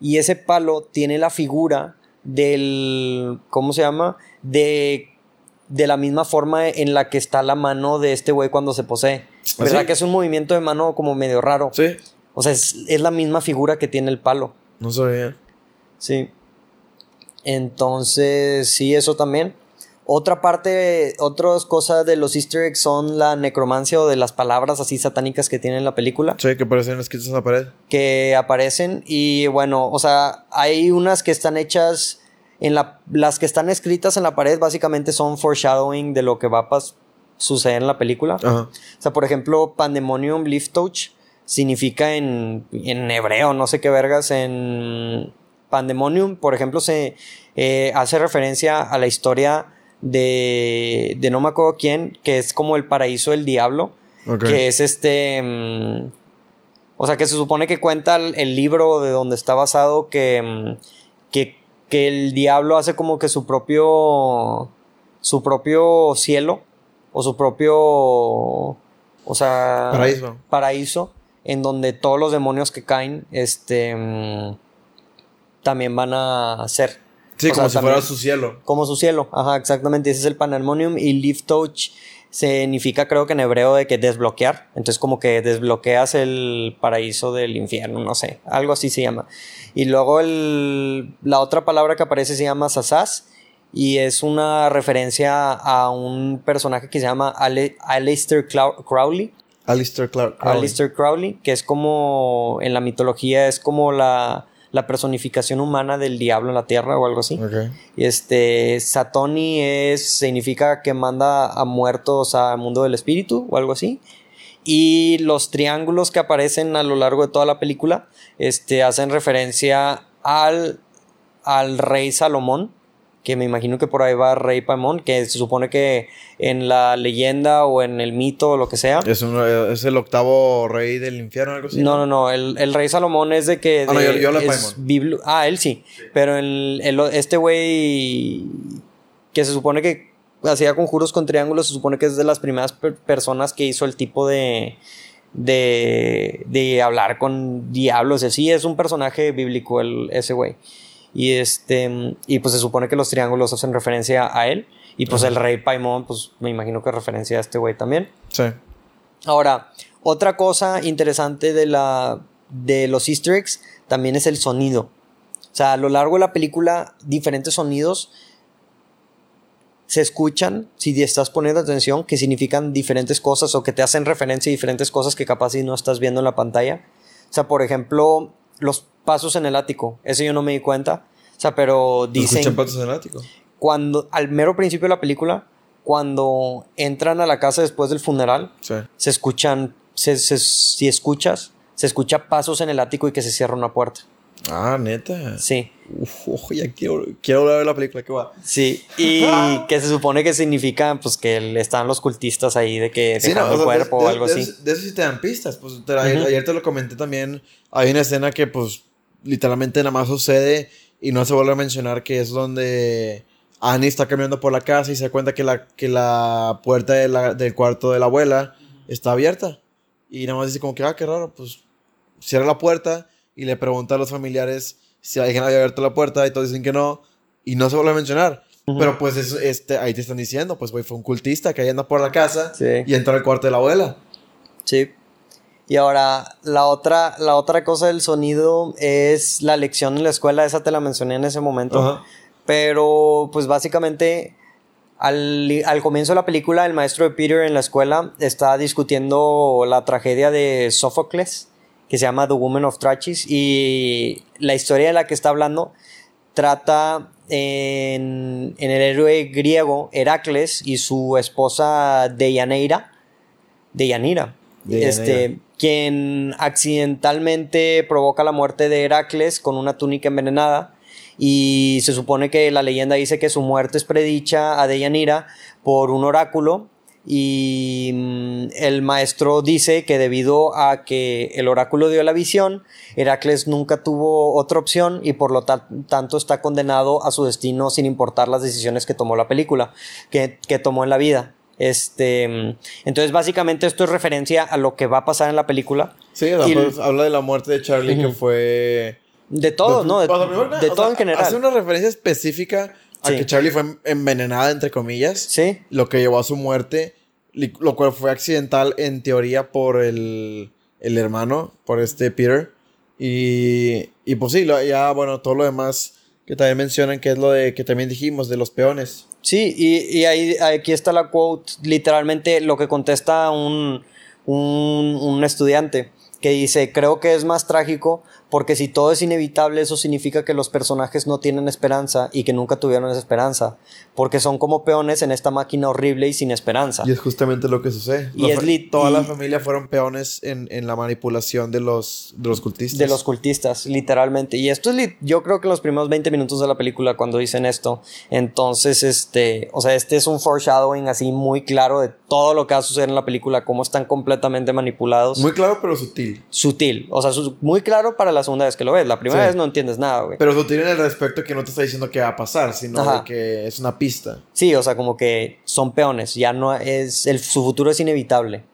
Y ese palo tiene la figura del, ¿cómo se llama? De, de la misma forma en la que está la mano de este güey cuando se posee. ¿Ah, ¿Verdad sí? que es un movimiento de mano como medio raro? Sí, O sea, es, es la misma figura que tiene el palo. no sabía. Sí. Entonces, sí, eso también. Otra parte, otras cosas de los easter eggs son la necromancia o de las palabras así satánicas que tiene en la película, Sí, que parecen escritos en la pared. que aparecen y bueno, o sea, hay unas que están hechas en la, las que están escritas en la pared básicamente son foreshadowing de lo que va a suceder en la película. Ajá. O sea, por ejemplo, Pandemonium Leaf Touch significa en, en hebreo, no sé qué vergas, en Pandemonium, por ejemplo, se eh, hace referencia a la historia de, de no me acuerdo quién, que es como el paraíso del diablo, que es este... mm, o sea, que se supone que cuenta el, el libro de donde está basado que, mm, que, que el diablo hace como que su propio... su propio cielo o su propio... o sea... Paraíso. paraíso en donde todos los demonios que caen este mm, también van a ser Sí, o como sea, si fuera su cielo. como su cielo ajá exactamente ese es el Pandemonium y Leaf Touch significa creo que en hebreo de que desbloquear entonces como que desbloqueas el paraíso del infierno no sé algo así se llama y luego el, la otra palabra que aparece se llama Sasas y es una referencia a un personaje que se llama Ale- Aleister Crowley Alistair Clark. Crowley. Aleister Crowley, que es como en la mitología es como la, la personificación humana del diablo en la tierra o algo así. Este Satoni es significa que manda a muertos al mundo del espíritu o algo así. Y los triángulos que aparecen a lo largo de toda la película este, hacen referencia al, al rey Salomón, que me imagino que por ahí va Rey Paimón, que se supone que en la leyenda o en el mito o lo que sea. Es, un- es el octavo rey del infierno, algo así. No, no, no. El, el rey Salomón es de que. Ah, no, de- yo- yo lo es Paimon. biblu- Ah, él sí. Pero el, el- este güey. Que se supone que hacía conjuros con triángulos. Se supone que es de las primeras per- personas que hizo el tipo de. De, de hablar con diablos. Sí, es un personaje bíblico el, ese güey. Y este. Y pues se supone que los triángulos hacen referencia a él. Y pues el rey Paimon, pues me imagino que referencia a este güey también. Sí. Ahora, otra cosa interesante de, la, de los easter eggs también es el sonido. O sea, a lo largo de la película, diferentes sonidos se escuchan si estás poniendo atención, que significan diferentes cosas o que te hacen referencia a diferentes cosas que capaz si no estás viendo en la pantalla. O sea, por ejemplo, los pasos en el ático. Eso yo no me di cuenta. O sea, pero ¿Se dicen escuchan patos en el ático? cuando al mero principio de la película, cuando entran a la casa después del funeral, Sí. se escuchan, se- se- si escuchas, se escucha pasos en el ático y que se cierra una puerta. Ah, neta. Sí, Uf, ya quiero, quiero volver a ver la película. ¿Qué va? sí. Y *laughs* que se supone que significa, pues, que están los cultistas ahí de que Sí, no, dejando o sea, cuerpo de, o algo de- así. De, eso sí te dan pistas. Pues te- ayer te lo comenté también. Hay una escena que, pues, literalmente nada más sucede y no se vuelve a mencionar que es donde Annie está caminando por la casa y se da cuenta que la, que la puerta de la- del cuarto de la abuela está abierta. Y nada más dice como que, ah, qué raro, pues cierra la puerta y le pregunta a los familiares si alguien había abierto la puerta y todos dicen que no y no se vuelve a mencionar. Pero pues es- este, ahí te están diciendo, pues güey, fue un cultista que ahí anda por la casa Sí. y entró al cuarto de la abuela. Sí. Y ahora, la otra, la otra cosa del sonido es la lección en la escuela, esa te la mencioné en ese momento. Pero, pues básicamente, al, al comienzo de la película, el maestro de Peter en la escuela está discutiendo la tragedia de Sófocles, que se llama The Woman of Trachis, y la historia de la que está hablando trata en, en el héroe griego Heracles y su esposa Deianeira, Deianira, Deianira. este, quien accidentalmente provoca la muerte de Heracles con una túnica envenenada. Y se supone que la leyenda dice que su muerte es predicha a Deyanira por un oráculo. Y mm, el maestro dice que debido a que el oráculo dio la visión, Heracles nunca tuvo otra opción y por lo ta- tanto está condenado a su destino sin importar las decisiones que tomó la película, que, que tomó en la vida. Este, mm, entonces, básicamente, esto es referencia a lo que va a pasar en la película. Sí, o sea, Y- pues, habla de la muerte de Charlie que fue... De todo, ¿no? De, O sea, primero de todo sea, en general. Hace una referencia específica a Sí. que Charlie fue envenenada, entre comillas. Sí, Lo que llevó a su muerte, lo cual fue accidental en teoría por el, el hermano, por este Peter. Y, y pues sí, ya, bueno, todo lo demás que también mencionan, que es lo de que también dijimos, de los peones. Sí, y, y ahí, aquí está la quote, literalmente lo que contesta un, un, un estudiante, que dice, creo que es más trágico porque si todo es inevitable, eso significa que los personajes no tienen esperanza y que nunca tuvieron esa esperanza, porque son como peones en esta máquina horrible y sin esperanza. Y es justamente lo que sucede. Y es lit- Toda y- la familia fueron peones en, en la manipulación de los, de los cultistas. De los cultistas, literalmente. Y esto es, lit- yo creo que los primeros 20 minutos de la película cuando dicen esto. Entonces, este, o sea, este es un foreshadowing así muy claro de todo lo que va a suceder en la película, cómo están completamente manipulados. Muy claro, pero sutil. sutil. O sea, su- muy claro para la segunda vez que lo ves. La primera Sí. vez no entiendes nada, güey. Pero sutil en el respecto que no te está diciendo qué va a pasar, sino que es una pista. Sí, o sea, como que son peones, ya no es, el, su futuro es inevitable.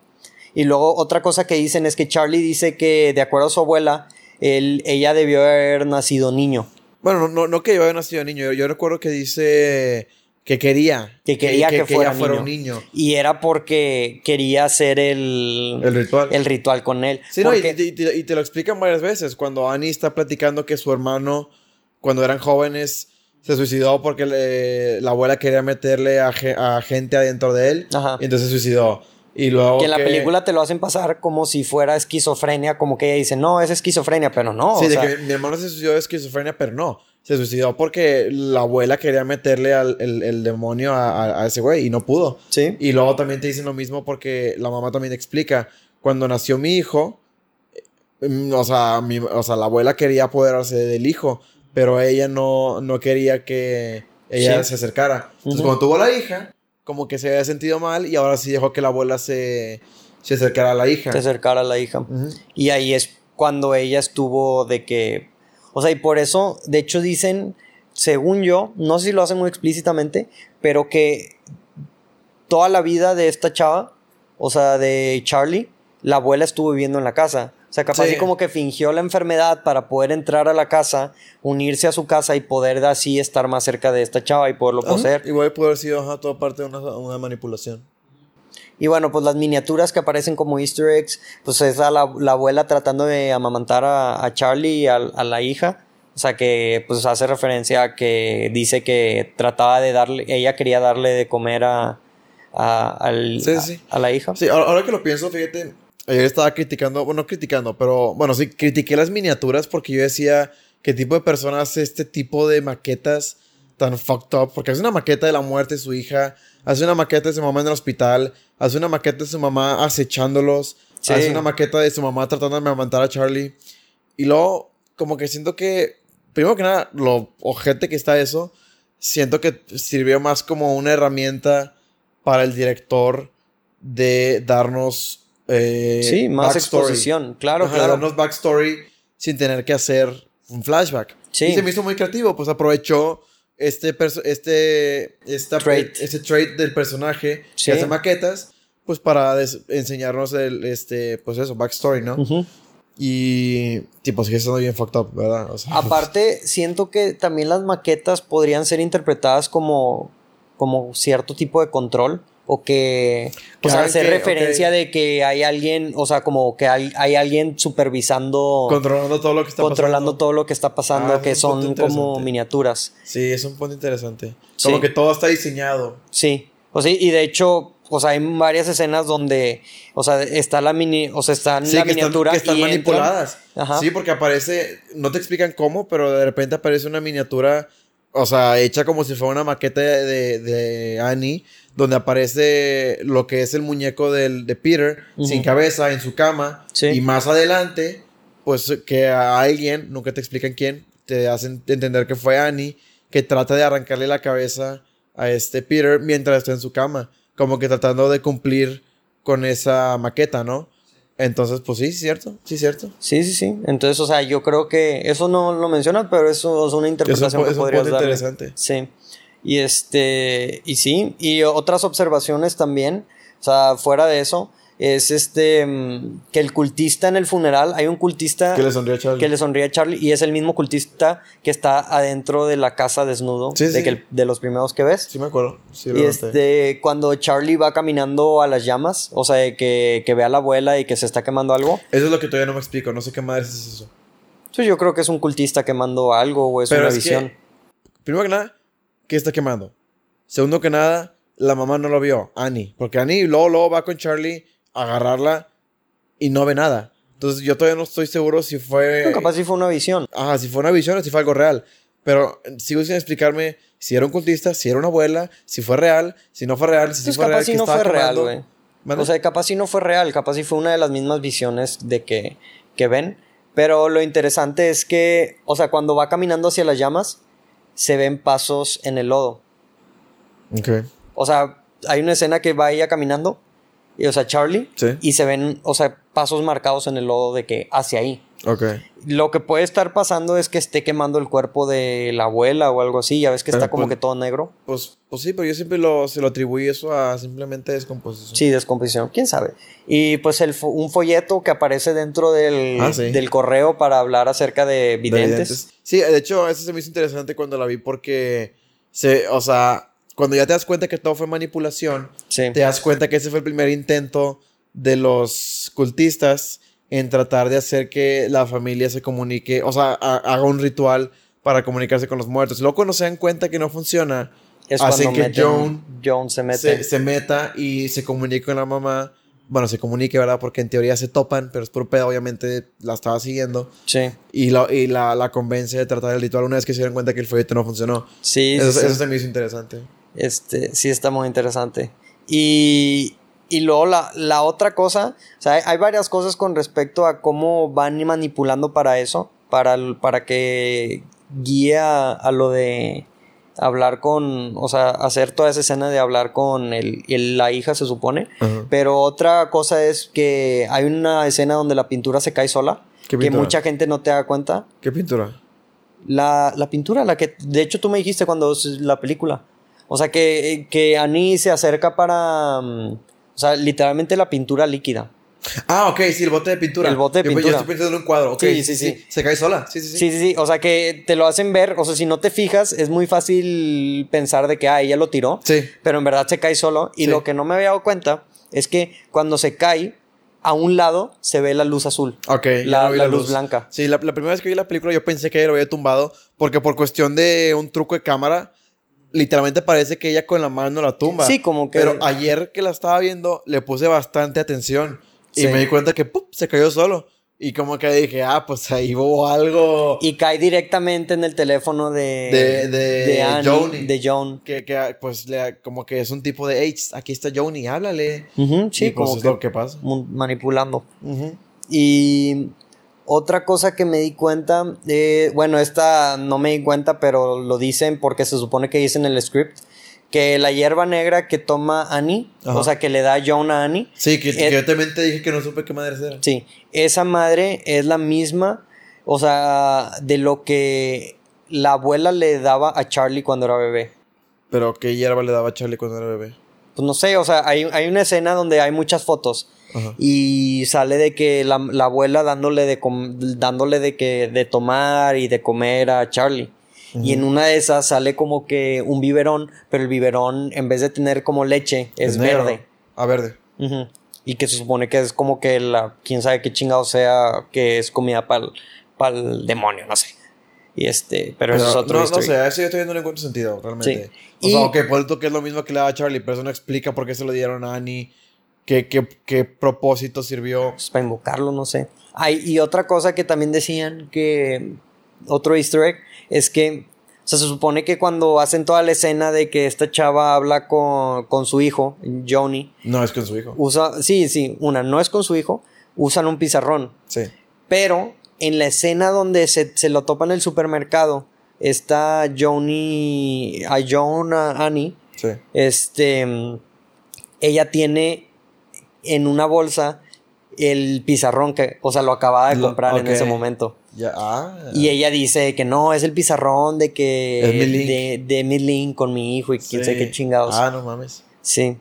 Y luego otra cosa que dicen es que Charlie dice que de acuerdo a su abuela, él, ella debió haber nacido niño. Bueno, no, no, no que yo haya nacido niño. Yo, yo recuerdo que dice que quería. Que quería que, fuera, ella fuera niño. un niño. Y era porque quería hacer el, El ritual. el ritual con él. Sí, no, y, y te lo explican varias veces. Cuando Annie está platicando que su hermano, cuando eran jóvenes, se suicidó porque le- la abuela quería meterle a, ge- a gente adentro de él. Ajá. Y entonces se suicidó. Y luego. que en la película te lo hacen pasar como si fuera esquizofrenia, como que ella dice, no, es esquizofrenia, pero no. Sí, o de sea, que mi, mi hermano se suicidó de esquizofrenia, pero no. Se suicidó porque la abuela quería meterle al, el, el demonio a, a- a ese güey y no pudo. sí. Y luego también te dicen lo mismo porque la mamá también explica. Cuando nació mi hijo, mm, o sea, mi- o sea la abuela quería apoderarse del hijo, pero ella no, no quería que ella Sí. se acercara. Entonces, cuando tuvo la hija, como que se había sentido mal y ahora sí dejó que la abuela se, se acercara a la hija. Te acercar a la hija. Y ahí es cuando ella estuvo de que. O sea, y por eso, de hecho, dicen, según yo, no sé si lo hacen muy explícitamente, pero que toda la vida de esta chava, o sea, de Charlie, la abuela estuvo viviendo en la casa. O sea, capaz Sí. así como que fingió la enfermedad para poder entrar a la casa, unirse a su casa y poder así estar más cerca de esta chava y poderlo Ajá. poseer. Igual pudo haber sido ajá, todo parte de una, una manipulación. Y bueno, pues las miniaturas que aparecen como easter eggs, pues es a la, la abuela tratando de amamantar a, a Charlie y a, a la hija. O sea que pues hace referencia a que dice que trataba de darle, ella quería darle de comer a, a, al- Sí, a- sí. a la hija. Sí, ahora, ahora que lo pienso, fíjate, ayer estaba criticando, bueno, no criticando, pero bueno, sí, critiqué las miniaturas porque yo decía qué tipo de persona hace este tipo de maquetas tan fucked up, porque hace una maqueta de la muerte de su hija, hace una maqueta de su mamá en el hospital, hace una maqueta de su mamá acechándolos, Sí. hace una maqueta de su mamá tratando de amamantar a Charlie, y luego como que siento que, primero que nada, lo ojete que está eso, siento que sirvió más como una herramienta para el director de darnos eh, Sí, más backstory. exposición, claro, Ajá, claro. darnos backstory sin tener que hacer un flashback. Sí. Y se me hizo muy creativo, pues aprovechó este este esta Trait. este trait del personaje Sí. que hace maquetas pues para enseñarnos el este pues eso backstory, ¿no? Y tipo sigue siendo bien fucked up, ¿verdad? O sea, Aparte, siento que también las maquetas podrían ser interpretadas como, como cierto tipo de control. O que, Claro hacer que, referencia de que hay alguien, o sea, como que hay, hay alguien supervisando, controlando todo lo que está controlando pasando. todo lo que está pasando, Ah, que es son como miniaturas. Sí, es un punto interesante. Sí. Como que todo está diseñado. Sí. O sea, y de hecho, o sea, hay varias escenas donde, o sea, está la mini, o sea, está en Sí, la que están, miniatura que están y entran- manipuladas. Ajá. Sí, porque aparece, no te explican cómo, pero de repente aparece una miniatura, o sea, hecha como si fuera una maqueta de, de Annie, donde aparece lo que es el muñeco del, de Peter, sin cabeza, en su cama. Sí. Y más adelante, pues que a alguien, nunca te explican quién, te hacen entender que fue Annie, que trata de arrancarle la cabeza a este Peter mientras está en su cama, como que tratando de cumplir con esa maqueta, ¿no? Entonces, pues sí, cierto, sí, cierto. Sí, sí, sí. Entonces, o sea, yo creo que eso no lo menciona, pero eso es una interpretación que es un podrías darle. interesante. Sí. Y este, y sí, y otras observaciones también, o sea, fuera de eso, es este, mm, que el cultista en el funeral, hay un cultista Que le sonríe a Charlie. que le sonríe a Charlie y es el mismo cultista que está adentro de la casa desnudo, Sí, de, sí. que el- de los primeros que ves. Sí me acuerdo. Sí Y este, cuando Charlie va caminando a las llamas, o sea, de que, que ve a la abuela y que se está quemando algo, Eso es lo que todavía no me explico. No sé qué madres es eso. yo creo que es un cultista quemando algo o es Pero una es visión. que, primero que nada, ¿qué está quemando? Segundo que nada, la mamá no lo vio, Annie. Porque Annie luego, luego va con Charlie a agarrarla y no ve nada. Entonces yo todavía no estoy seguro si fue... No, capaz si fue una visión. Ajá, si fue una visión o si fue algo real. Pero sigo sin explicarme si era un cultista, si era una abuela, si fue real, si no fue real, si sí Pues fue capaz real. si que no fue real, güey. O sea, capaz si no fue real, capaz si fue una de las mismas visiones de que, que ven. Pero lo interesante es que, o sea, cuando va caminando hacia las llamas, se ven pasos en el lodo. Ok. O sea, hay una escena que va ella caminando, y, o sea, Charlie, Sí. y se ven, o sea, pasos marcados en el lodo de que hacia ahí. Ok. Lo que puede estar pasando es que esté quemando el cuerpo de la abuela o algo así, ya ves que Pero, está como pues, que todo negro. Pues, pues sí, pero yo siempre lo, se lo atribuí eso a simplemente descomposición. Sí, descomposición, quién sabe. Y pues el un folleto que aparece dentro del, Ah, sí. del correo para hablar acerca de De videntes. videntes. Sí, de hecho, eso se me hizo interesante cuando la vi porque, se, o sea, cuando ya te das cuenta que todo fue manipulación, Sí. te das cuenta que ese fue el primer intento de los cultistas en tratar de hacer que la familia se comunique, o sea, ha- haga un ritual para comunicarse con los muertos. Luego cuando se dan cuenta que no funciona, Es hacen que meten- Joan Joan se mete. se, se meta y se comunique con la mamá. Bueno, se comunique, ¿verdad? Porque en teoría se topan, pero es por pedo, obviamente la estaba siguiendo. Sí. Y, la, y la, la convence de tratar el ritual una vez que se dieron cuenta que el folleto no funcionó. Sí, Eso, sí, sí. eso se me hizo interesante. Este, sí está muy interesante. Y, y luego la, la otra cosa, o sea, hay, hay varias cosas con respecto a cómo van manipulando para eso, para, para que guíe a, a lo de hablar con, o sea, hacer toda esa escena de hablar con el, el- la hija, se supone. Pero otra cosa es que hay una escena donde la pintura se cae sola, ¿Qué que pintura? mucha gente no te da cuenta. ¿Qué pintura? La, la pintura, la que de hecho tú me dijiste cuando la película. O sea, que, que Annie se acerca para... mm, o sea, literalmente la pintura líquida. Ah, ok, sí, el bote de pintura. El bote de Yo- Yo, pintura. estoy pensando en un cuadro. ok, Sí, sí, sí. Se cae sola. Sí, sí, sí. Sí, sí, sí. O sea, que te lo hacen ver. O sea, si no te fijas, es muy fácil pensar de que, ah, ella lo tiró. Sí. Pero en verdad se cae solo. Y Sí. lo que no me había dado cuenta es que cuando se cae, a un lado se ve la luz azul. Ok, La- no vi la luz blanca. Sí, la, la primera vez que vi la película yo pensé que ella lo había tumbado porque por cuestión de un truco de cámara, literalmente parece que ella con la mano la tumba. Sí, como que- Pero ayer que la estaba viendo le puse bastante atención y Sí. me di cuenta que ¡pup! se cayó solo. Y como que dije, ah, pues ahí hubo algo Y cae directamente en el teléfono de... De- de Annie, Joni. de Joan. que, que, pues le, como que es un tipo de, hey, aquí está Joni, háblale. Ujú, sí, Y, pues, como es que lo que pasa. manipulando. Ujú. Y otra cosa que me di cuenta, eh, bueno, esta no me di cuenta, pero lo dicen porque se supone que dicen en el script, que la hierba negra que toma Annie, Ajá. o sea, que le da Joan a Annie, Sí, que, Eh, que yo también te dije que no supe qué madre era. sí, esa madre es la misma, o sea, de lo que la abuela le daba a Charlie cuando era bebé. Pero qué hierba le daba a Charlie cuando era bebé. Pues no sé, o sea, hay, hay una escena donde hay muchas fotos. Ajá. Y sale de que la, la abuela dándole de com- dándole de que de tomar y de comer a Charlie. Y en una de esas sale como que un biberón, pero el biberón en vez de tener como leche es, negro. verde. Ah, verde. Y que se supone que es como que la quién sabe qué chingado sea que es comida para el demonio, no sé. Y este, pero, eso es Pero otro no, no sé, a eso yo todavía no le encuentro sentido, realmente. Sí. O Y- sea, ok, por que es lo mismo que le daba a Charlie, pero eso no explica por qué se lo dieron a Annie, qué, qué, qué propósito sirvió. Pues, para invocarlo, no sé. Ay, y otra cosa que también decían que otro easter egg es que o sea, se supone que cuando hacen toda la escena de que esta chava habla con, con su hijo, Johnny, No, es con su hijo. usa, sí, sí, una, no es con su hijo, usan un pizarrón, Sí. pero en la escena donde se, se lo topa en el supermercado, está Johnny, a John, a Annie, Sí. este, ella tiene en una bolsa el pizarrón que, o sea, lo acababa de Lo- comprar en ese momento. Ya, ah. Y ella dice que no, es el pizarrón de que Es mi link. de, de mi link con mi hijo y quién Sí. sé qué chingados. Ah, no mames. Sí.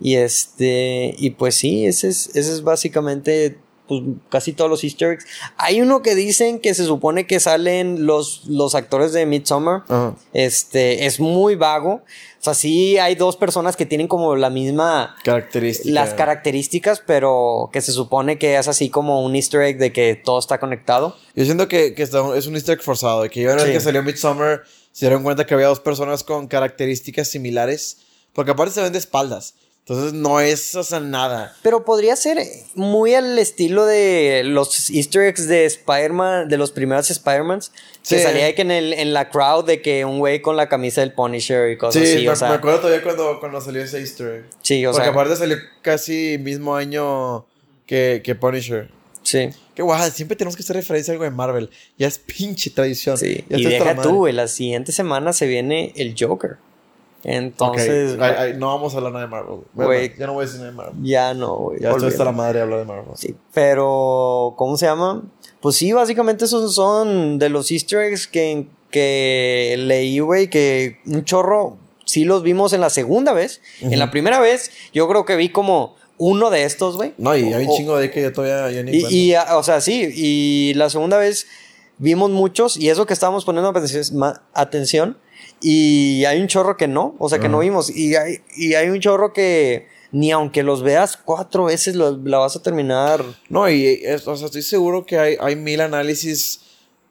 Y este, y pues sí, ese es, ese es básicamente pues, casi todos los easter eggs. Hay uno que dicen que se supone que salen los, los actores de Midsommar. Ajá. Este, es muy vago. O sea, sí hay dos personas que tienen como la misma, Característica. las características, pero que se supone que es así como un easter egg de que todo está conectado. Yo siento que, que está- es un easter egg forzado. de Que ya una Sí. vez que salió Midsommar, se dieron cuenta que había dos personas con características similares. Porque aparte se ven de espaldas. Entonces no es, o sea, nada. Pero podría ser muy al estilo de los easter eggs de Spider-Man, de los primeros Spider-Mans. Que Sí. salía de que en, el, en la crowd de que un güey con la camisa del Punisher y cosas Sí, así. me, o sea, me acuerdo todavía cuando, cuando salió ese easter egg. sí, o Porque sea, aparte salió casi mismo año que, que Punisher. sí. Qué guay, siempre tenemos que hacer referencia a algo de Marvel. Ya es pinche tradición. Sí, Ya y deja tú, güey, la siguiente semana se viene el Joker. Entonces, Ok, ay, ay, no vamos a hablar nada de Marvel. Güey. ya no voy a decir nada de Marvel. ya no, güey. Ya estoy hasta la madre de hablar de Marvel. Sí, pero, ¿cómo se llama? Pues sí, básicamente esos son de los easter eggs que, que leí, güey, que un chorro, sí los vimos en la segunda vez. En la primera vez, yo creo que vi como uno de estos, güey. No, y hay un chingo de que yo todavía yo ni Y, y, ah, o sea, sí, y la segunda vez vimos muchos y eso que estábamos poniendo atención y hay un chorro que no, o sea, que no vimos y hay, y hay un chorro que ni aunque los veas cuatro veces lo- la vas a terminar. No, y es- o sea, estoy seguro que hay, hay mil análisis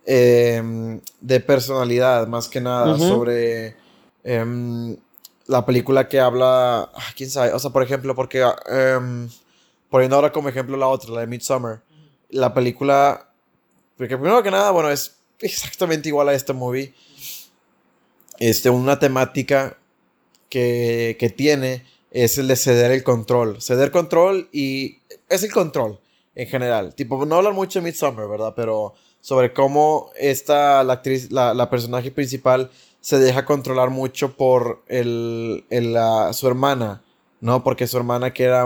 em, de personalidad, más que nada, sobre em, la película que habla. ah, ¿Quién sabe? O sea, por ejemplo, porque. em, poniendo ahora como ejemplo la otra, la de Midsommar. La película. Porque primero que nada, bueno, es *laughs* exactamente igual a este movie. Este, una temática que, que tiene es el de ceder el control. Ceder control y es el control en general. Tipo, no hablan mucho de Midsommar, ¿verdad? Pero sobre cómo esta, la actriz, la, la personaje principal se deja controlar mucho por el, el, la- su hermana, ¿no? Porque su hermana que era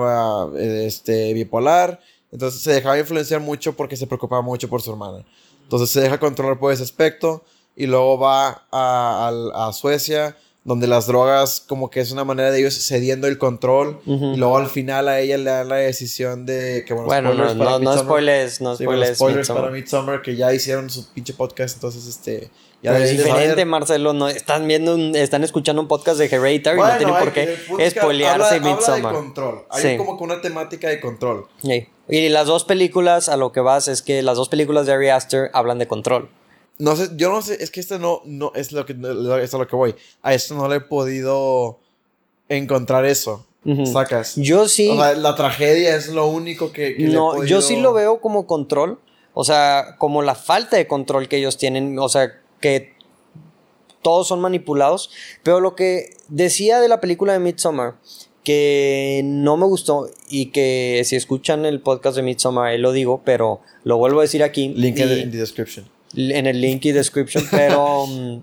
este, bipolar, entonces se dejaba influenciar mucho porque se preocupaba mucho por su hermana. Entonces se deja controlar por ese aspecto y luego va a, al- a Suecia, donde las drogas como que es una manera de ellos cediendo el control Ujú. y luego al final a ella le dan la decisión de que bueno, Bueno, no, spoilers para no, no Midsommar. spoilers, no Sí, bueno, spoilers. spoilers Midsommar. para Midsommar que ya hicieron su pinche podcast, entonces este ya Pero es diferente, saber. Marcelo. No, están viendo, un- están escuchando un podcast de Hereditary y no Bueno, tienen por qué que- el punto es que spoilearse habla, de Midsommar. control. Hay Sí. como que una temática de control. Sí. Y las dos películas, a lo que vas, es que las dos películas de Ari Aster hablan de control. No sé, yo no sé, es que este no, no es lo que lo- es a lo que voy. A esto no le he podido encontrar eso. Sacas. Yo sí. O sea, la tragedia es lo único que, No, podido- yo sí lo veo como control. O sea, como la falta de control que ellos tienen. O sea, que todos son manipulados. Pero lo que decía de la película de Midsommar, que no me gustó y que si escuchan el podcast de Midsommar, ahí lo digo, pero lo vuelvo a decir aquí. Link y- in the description. En el link y description, pero *laughs* mm,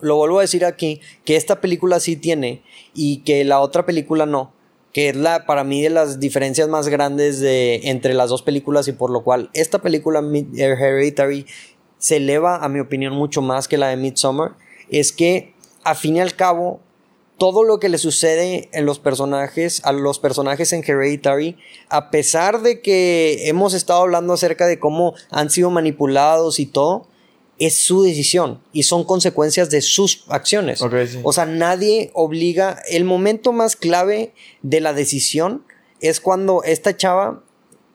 lo vuelvo a decir aquí, que esta película sí tiene y que la otra película no, que es la para mí de las diferencias más grandes de entre las dos películas y por lo cual esta película Mid- Hereditary se eleva a mi opinión mucho más que la de Midsommar, es que a fin y al cabo todo lo que le sucede en los personajes, a los personajes en Hereditary, a pesar de que hemos estado hablando acerca de cómo han sido manipulados y todo, es su decisión y son consecuencias de sus acciones. Sí. O sea, nadie obliga. El momento más clave de la decisión es cuando esta chava,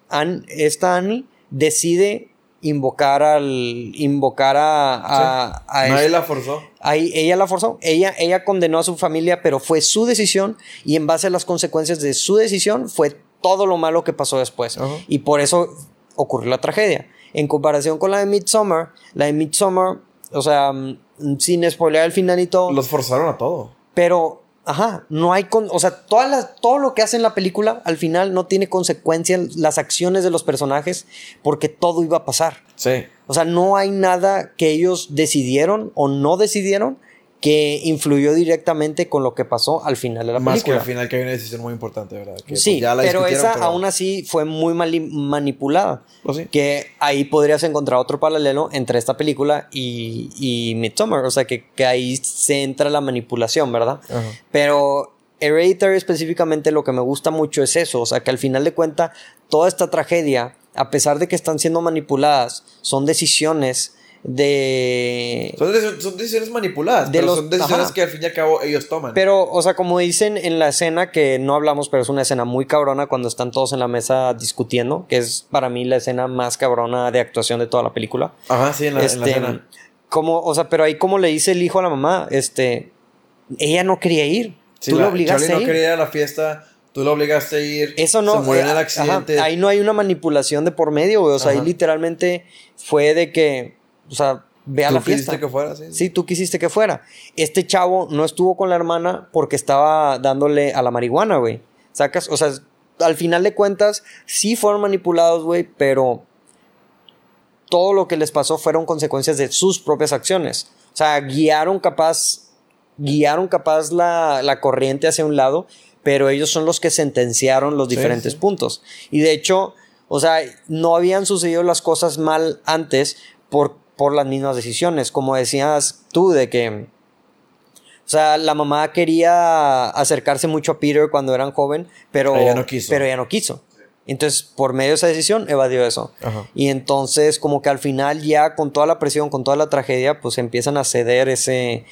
An- esta Annie, decide invocar al. invocar a. a, a Nadie este- la forzó. Ahí ella la forzó, ella, ella condenó a su familia, pero fue su decisión y en base a las consecuencias de su decisión fue todo lo malo que pasó después. Y por eso ocurrió la tragedia. En comparación con la de Midsommar, la de Midsommar, o sea, mm, sin spoiler el final y todo, Los forzaron a todo. pero, ajá, no hay, con, o sea, todas las- todo lo que hace en la película al final no tiene consecuencias las acciones de los personajes porque todo iba a pasar. Sí. O sea, no hay nada que ellos decidieron o no decidieron que influyó directamente con lo que pasó al final de la Más que película. al final que hay una decisión muy importante, ¿verdad? Que, pues, sí, ya la pero esa aún así fue muy mali- manipulada. Pues sí. Que ahí podrías encontrar otro paralelo entre esta película y, y Midsommar. O sea, que, que ahí se entra la manipulación, ¿verdad? Ajá. Pero Hereditary específicamente lo que me gusta mucho es eso, o sea que al final de cuentas toda esta tragedia, a pesar de que están siendo manipuladas, son decisiones de... Son, deci- son decisiones manipuladas, De pero los- son decisiones ajá. que al fin y al cabo ellos toman. Pero, o sea, como dicen en la escena que no hablamos, pero es una escena muy cabrona cuando están todos en la mesa discutiendo, que es para mí la escena más cabrona de actuación de toda la película. Ajá, sí, en la, en la este, escena. como, o sea, pero ahí como le dice el hijo a la mamá, este, ella no quería ir, Sí, tú la- la obligaste Charlie a no ir. quería ir a la fiesta Tú lo obligaste a ir. Eso no. Se murió en eh, ajá, accidente. ahí no hay una manipulación de por medio, güey. O sea, ahí literalmente fue de que. O sea, ve a Tú la fiesta. quisiste que fuera así. Sí, tú quisiste que fuera. Este chavo no estuvo con la hermana porque estaba dándole a la marihuana, güey. Sacas, o sea, al final de cuentas, sí fueron manipulados, güey, pero todo lo que les pasó fueron consecuencias de sus propias acciones. O sea, guiaron capaz, guiaron capaz la, la corriente hacia un lado, pero ellos son los que sentenciaron los Sí, diferentes sí. puntos. Y de hecho, o sea, no habían sucedido las cosas mal antes por, por las mismas decisiones. Como decías tú, de que, o sea, la mamá quería acercarse mucho a Peter cuando eran joven, pero Pero ella no quiso. Pero ella no quiso. Entonces, por medio de esa decisión, evadió eso. Ajá. Y entonces, como que al final, ya con toda la presión, con toda la tragedia, pues empiezan a ceder ese,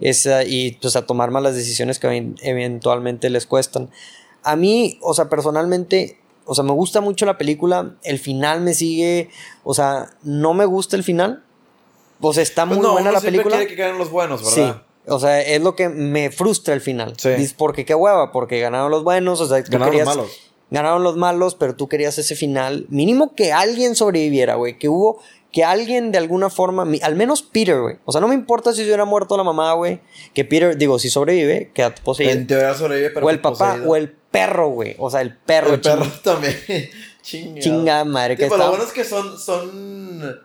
esa, y pues a tomar malas decisiones que even- eventualmente les cuestan. A mí, o sea, personalmente, o sea, me gusta mucho la película. El final me sigue, o sea, no me gusta el final. Pues está Pues muy no, buena uno la película. quiere que ganen los buenos, Sí. ¿verdad? O sea, es lo que me frustra el final. Sí. Dices, porque qué hueva, porque ganaron los buenos, o sea, tú Ganaron los querías- malos. Ganaron los malos, pero tú querías ese final. Mínimo que alguien sobreviviera, güey. Que hubo. Que alguien de alguna forma. Al menos Peter, güey. O sea, no me importa si se hubiera muerto la mamá, güey. Que Peter, digo, si sobrevive, queda poseído. En teoría sobrevive, pero o el papá, poseído. o el perro, güey. O sea, el perro. El perro también. *laughs* Chinga. Chingada madre. Que Tipo, lo está- bueno es que son, son,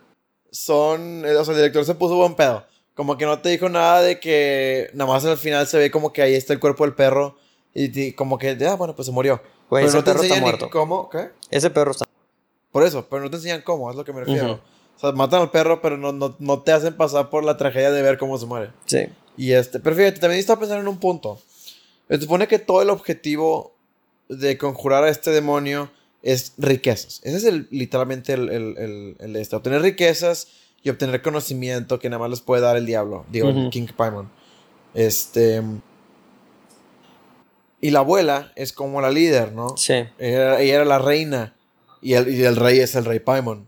son, eh, o sea, el director se puso buen pedo. Como que no te dijo nada de que nada más al final se ve como que ahí está el cuerpo del perro y ti- como que, ah, bueno, pues se murió. Güey, pero ese no te perro está enseñan muerto. cómo, ¿qué? Ese perro está. Por eso, pero no te enseñan cómo, es lo que me refiero. Ujú. O sea, matan al perro, pero no, no, no te hacen pasar por la tragedia de ver cómo se muere. Sí. Y este, pero fíjate, también estaba pensando en un punto. Se supone que todo el objetivo de conjurar a este demonio es riquezas. Ese es el, literalmente el, el, el, el este, obtener riquezas y obtener conocimiento que nada más les puede dar el diablo. Digo, el Ujú. King Paimon. Este. Y la abuela es como la líder, ¿no? Sí. Ella, ella era la reina y el, y el rey es el rey Paimon.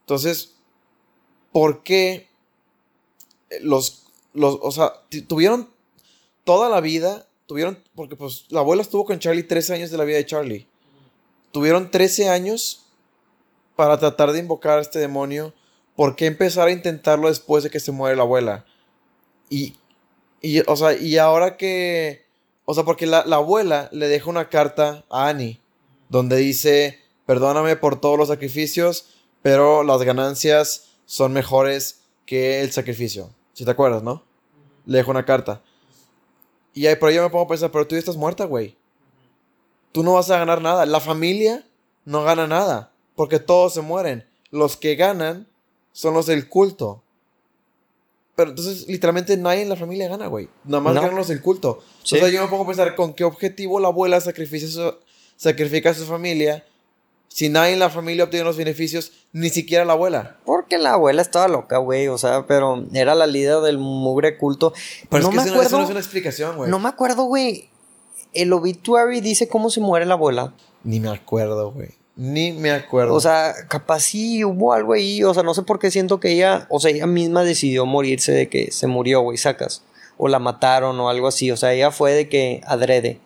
Entonces, ¿por qué los, los o sea, tuvieron toda la vida, tuvieron, porque pues la abuela estuvo con Charlie 13 años de la vida de Charlie. Tuvieron 13 años para tratar de invocar a este demonio. ¿Por qué empezar a intentarlo después de que se muere la abuela? Y, y o sea, y ahora que, o sea, porque la, la abuela le deja una carta a Annie donde dice, perdóname por todos los sacrificios, pero las ganancias son mejores que el sacrificio. Si te acuerdas, ¿no? Le dejo una carta. Y ahí por ahí yo me pongo a pensar, pero tú ya estás muerta, güey. Tú no vas a ganar nada. La familia no gana nada, porque todos se mueren. Los que ganan son los del culto. Pero entonces, literalmente nadie en la familia gana, güey. Nada más No. ganan los del culto. Sí. O sea, yo me pongo a pensar con qué objetivo la abuela sacrifica, su- sacrifica a su familia si nadie en la familia obtiene los beneficios, ni siquiera la abuela. Porque la abuela estaba loca, güey. O sea, pero era la líder del mugre culto. Pero no es que me acuerdo. no es una explicación, güey. No me acuerdo, güey. El obituary dice cómo se muere la abuela. Ni me acuerdo, güey. Ni me acuerdo. O sea, capaz sí hubo algo ahí. O sea, no sé por qué siento que ella, o sea, ella misma decidió morirse de que se murió, güey, sacas. O la mataron o algo así. O sea, ella fue de que adrede.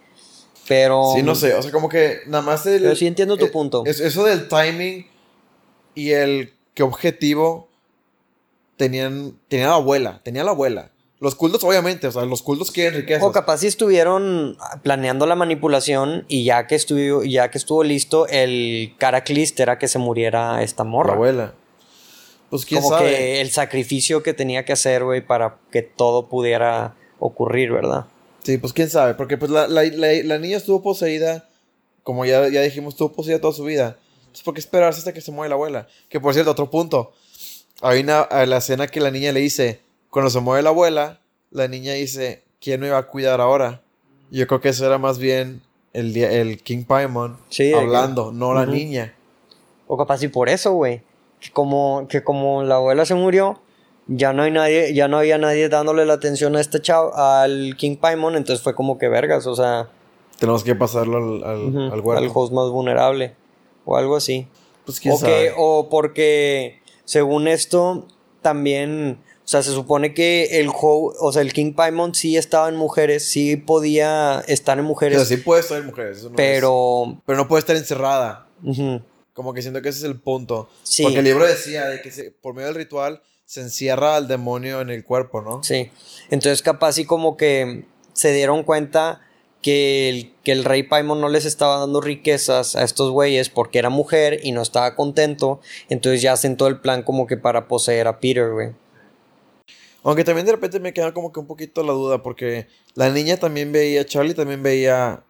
Pero. sí, no sé. O sea, como que nada más el... Pero sí entiendo tu eh, punto. es- eso del timing y el qué objetivo tenían, tenía la abuela. Tenía la abuela. Los cultos, obviamente, o sea, los cultos quieren riquezas. O capaz si estuvieron planeando la manipulación y ya que estuvo, ya que estuvo listo, el Caraclist era que se muriera esta la morra. abuela. Pues quién Como sabe. que el sacrificio que tenía que hacer, güey, para que todo pudiera ocurrir, ¿verdad? Sí, pues quién sabe, porque pues la, la- la- la niña estuvo poseída, como ya, ya dijimos, estuvo poseída toda su vida. Entonces, ¿por qué esperarse hasta que se muere la abuela? Que por cierto, otro punto. Hay una, a la escena que la niña le dice, cuando se muere la abuela, la niña dice, ¿quién me va a cuidar ahora? Yo creo que eso era más bien el, el King Paimon Sí, que- hablando, no la niña. O capaz y por eso, güey. Que como, que como la abuela se murió, ya no hay nadie, ya no había nadie dándole la atención a este chavo, al King Paimon, entonces fue como que vergas, o sea, Tenemos que pasarlo al, al, al al host más vulnerable. O algo así. Pues O, que, o porque, según esto, también, sea, se supone que el juego, o sea, el King Paimon sí estaba en mujeres, sí podía estar en O mujeres, sea, sí puede estar en mujeres. eso no es- pero... pero no puede estar encerrada. Como que siento que ese es el punto. Sí. Porque el libro decía de que se- por medio del ritual se encierra al demonio en el cuerpo, ¿no? Sí. Entonces capaz sí como que se dieron cuenta que el, que el rey Paimon no les estaba dando riquezas a estos güeyes porque era mujer y no estaba contento. Entonces ya hacen todo el plan como que para poseer a Peter, güey. Aunque también de repente me queda como que un poquito la duda, porque la niña también veía, Charlie también veía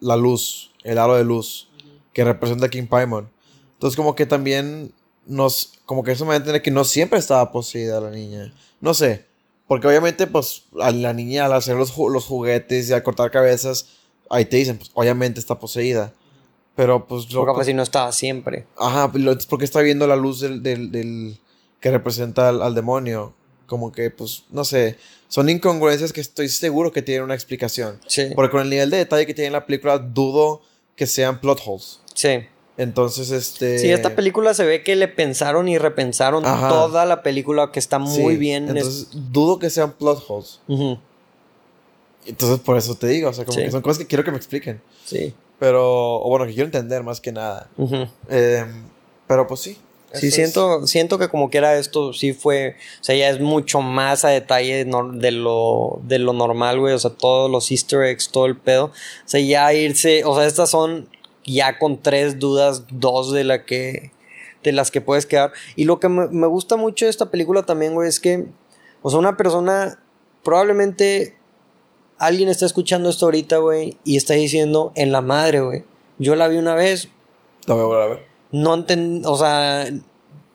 la luz, el aro de luz, que representa a King Paimon. Entonces como que también nos, como que eso me va a entender que no siempre estaba poseída la niña. No sé, porque obviamente pues a la niña al hacer los, los juguetes y al cortar cabezas, ahí te dicen, pues obviamente está poseída. Pero pues O loco, capaz si no estaba siempre. Ajá, lo- es porque está viendo la luz del, del, del- que representa al, al demonio. Como que, pues, no sé. Son incongruencias que estoy seguro que tienen una explicación. Sí. Porque con el nivel de detalle que tiene la película, dudo que sean plot holes. Sí. Entonces, este. Sí, esta película se ve que le pensaron y repensaron Ajá. toda la película que está sí, muy bien. es- Entonces, dudo que sean plot holes. Ujú, Entonces, por eso te digo. O sea, como Sí. que son cosas que quiero que me expliquen. Sí. Pero, o bueno, que quiero entender más que nada. Em, pero, pues sí. Sí, eso es- siento, siento que como quiera esto sí fue, o sea, ya es mucho más a detalle de lo, de lo normal, güey, o sea, todos los easter eggs, todo el pedo, o sea, ya irse, o sea, estas son ya con tres dudas, dos de la que, de las que puedes quedar, y lo que me, me gusta mucho de esta película también, güey, es que, o sea, una persona, probablemente alguien está escuchando esto ahorita, güey, y está diciendo, en la madre, güey, yo la vi una vez, La voy a volver a ver. No entendí, o sea,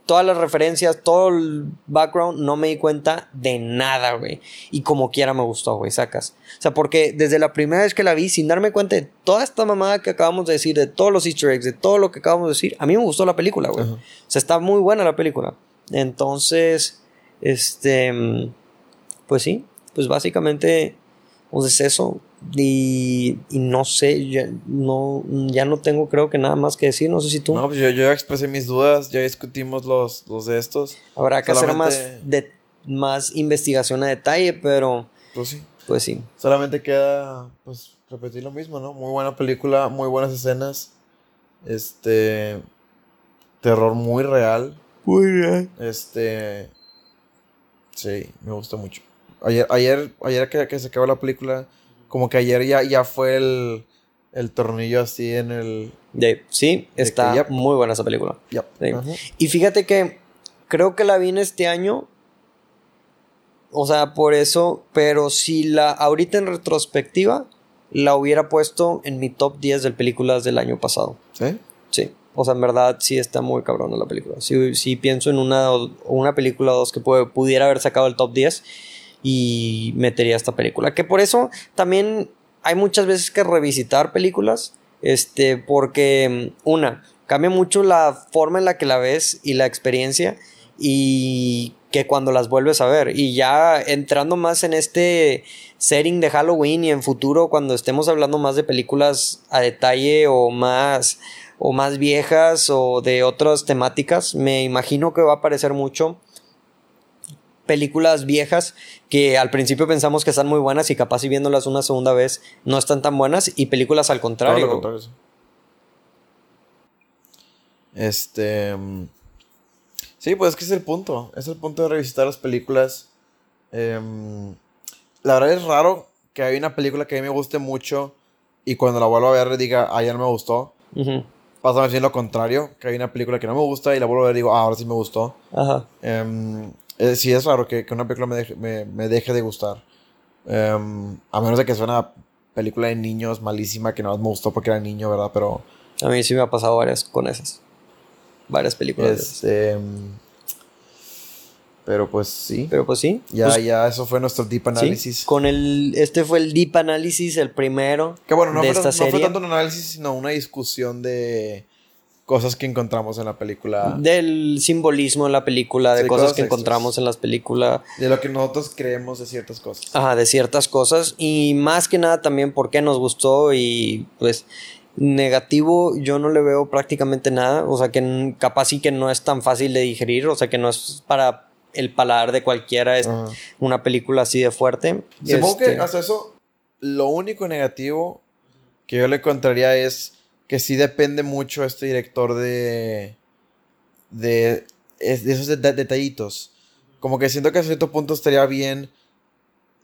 todas las referencias, todo el background, no me di cuenta de nada, güey. Y como quiera me gustó, güey, sacas. O sea, porque desde la primera vez que la vi, sin darme cuenta de toda esta mamada que acabamos de decir, de todos los easter eggs, de todo lo que acabamos de decir, a mí me gustó la película, güey. O sea, está muy buena la película. Entonces, este, pues sí, pues básicamente, pues es eso. Y, y no sé, ya no, ya no tengo creo que nada más que decir, no sé si tú. No, pues yo, yo ya expresé mis dudas, ya discutimos los, los de estos. Habrá que hacer más, de, más investigación a detalle, pero Pues sí. pues sí. Solamente queda, pues, repetir lo mismo, ¿no? Muy buena película, muy buenas escenas. Este. Terror muy real. Muy bien. Este. Sí, me gustó mucho. Ayer, ayer, ayer que, que se acabó la película, como que ayer ya, ya fue el, el tornillo así en el. sí, De está que muy buena esa película. Sí. Y fíjate que creo que la vi en este año. O sea, por eso, pero si la ahorita en retrospectiva la hubiera puesto en mi top 10 de películas del año pasado. ¿Sí? Sí. O sea, en verdad sí está muy cabrona la película. Sí, sí pienso en una, una película o dos que puede- pudiera haber sacado el top 10 y metería esta película. Que por eso también hay muchas veces que revisitar películas. Este, porque mm, una, cambia mucho la forma en la que la ves y la experiencia y que cuando las vuelves a ver. Y ya entrando más en este setting de Halloween y en futuro, cuando estemos hablando más de películas a detalle o más o más viejas o de otras temáticas, me imagino que va a aparecer mucho películas viejas que al principio pensamos que están muy buenas y capaz y viéndolas una segunda vez no están tan buenas y películas al Todo contrario. lo contrario, sí. Este. mm, Sí, pues es que es el punto. Es el punto de revisitar las películas. Em, la verdad es raro que hay una película que a mí me guste mucho y cuando la vuelvo a ver diga, ah, ya no me gustó. Ujú. Pasa más bien lo contrario, que hay una película que no me gusta y la vuelvo a ver y digo, ah, ahora sí me gustó. Ajá. Em, eh, sí, es raro que, que una película me deje, me, me deje de gustar. Em, a menos de que sea una película de niños malísima que no me gustó porque era niño, ¿verdad? Pero. A mí sí me ha pasado varias con esas. Varias películas. de esas. Este, mm, pero pues sí. Pero pues sí. Ya, pues, ya, eso fue nuestro deep sí, análisis. Con el. Este fue el Deep Análisis, el primero. Que bueno, no, de fue, esta no fue tanto un análisis, sino una discusión de cosas que encontramos en la película. Del simbolismo en la película, de Sí, cosas cosas que extras. encontramos en las películas. De lo que nosotros creemos de ciertas cosas. Ajá, de ciertas cosas. Y más que nada también por qué nos gustó. Y pues negativo yo no le veo prácticamente nada. O sea que capaz sí que no es tan fácil de digerir. O sea que no es para el paladar de cualquiera es Ajá. una película así de fuerte. Supongo Este, que hasta eso, lo único negativo que yo le encontraría es que sí depende mucho este director de. de, de esos deta- detallitos. Como que siento que a cierto punto estaría bien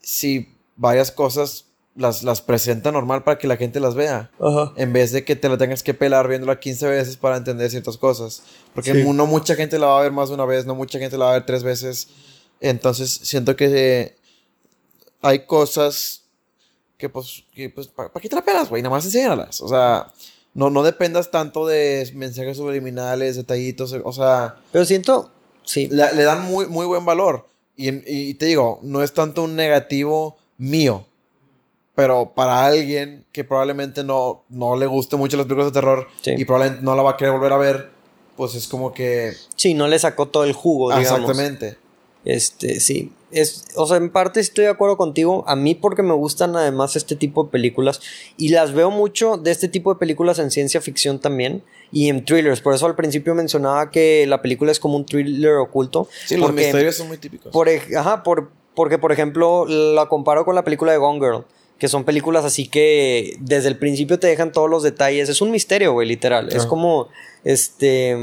si varias cosas las, las presenta normal para que la gente las vea. Ajá. En vez de que te la tengas que pelar viéndola 15 veces para entender ciertas cosas. Porque Sí. no mucha gente la va a ver más de una vez, no mucha gente la va a ver tres veces. Entonces siento que eh, hay cosas que pues, que, pues ¿para qué te la pelas, güey? Nada más enséñalas. O sea, no, no dependas tanto de mensajes subliminales, detallitos, o sea, Pero siento, sí. le, le dan muy, muy buen valor. Y, y te digo, no es tanto un negativo mío. Pero para alguien que probablemente no, no le guste mucho las películas de terror Sí. y probablemente no la va a querer volver a ver, pues es como que... Sí, no le sacó todo el jugo, Ah, digamos. exactamente. Este, sí. Es, o sea, en parte estoy de acuerdo contigo. A mí porque me gustan además este tipo de películas. Y las veo mucho de este tipo de películas en ciencia ficción también. Y en thrillers. Por eso al principio mencionaba que la película es como un thriller oculto. Sí, los porque, misterios son muy típicos. por, ajá, por, porque por ejemplo la comparo con la película de Gone Girl. Que son películas así que desde el principio te dejan todos los detalles. Es un misterio, güey, literal. Es como, este,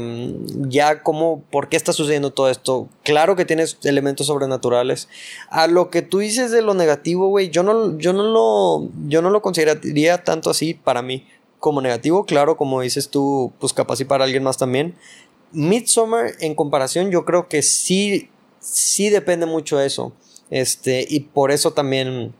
ya como, ¿por qué está sucediendo todo esto? Claro que tienes elementos sobrenaturales. A lo que tú dices de lo negativo, güey, yo no, yo no lo, yo no lo consideraría tanto así para mí como negativo. Claro, como dices tú, pues capaz y para alguien más también. Midsommar, en comparación, yo creo que sí, sí depende mucho de eso. Este, y por eso también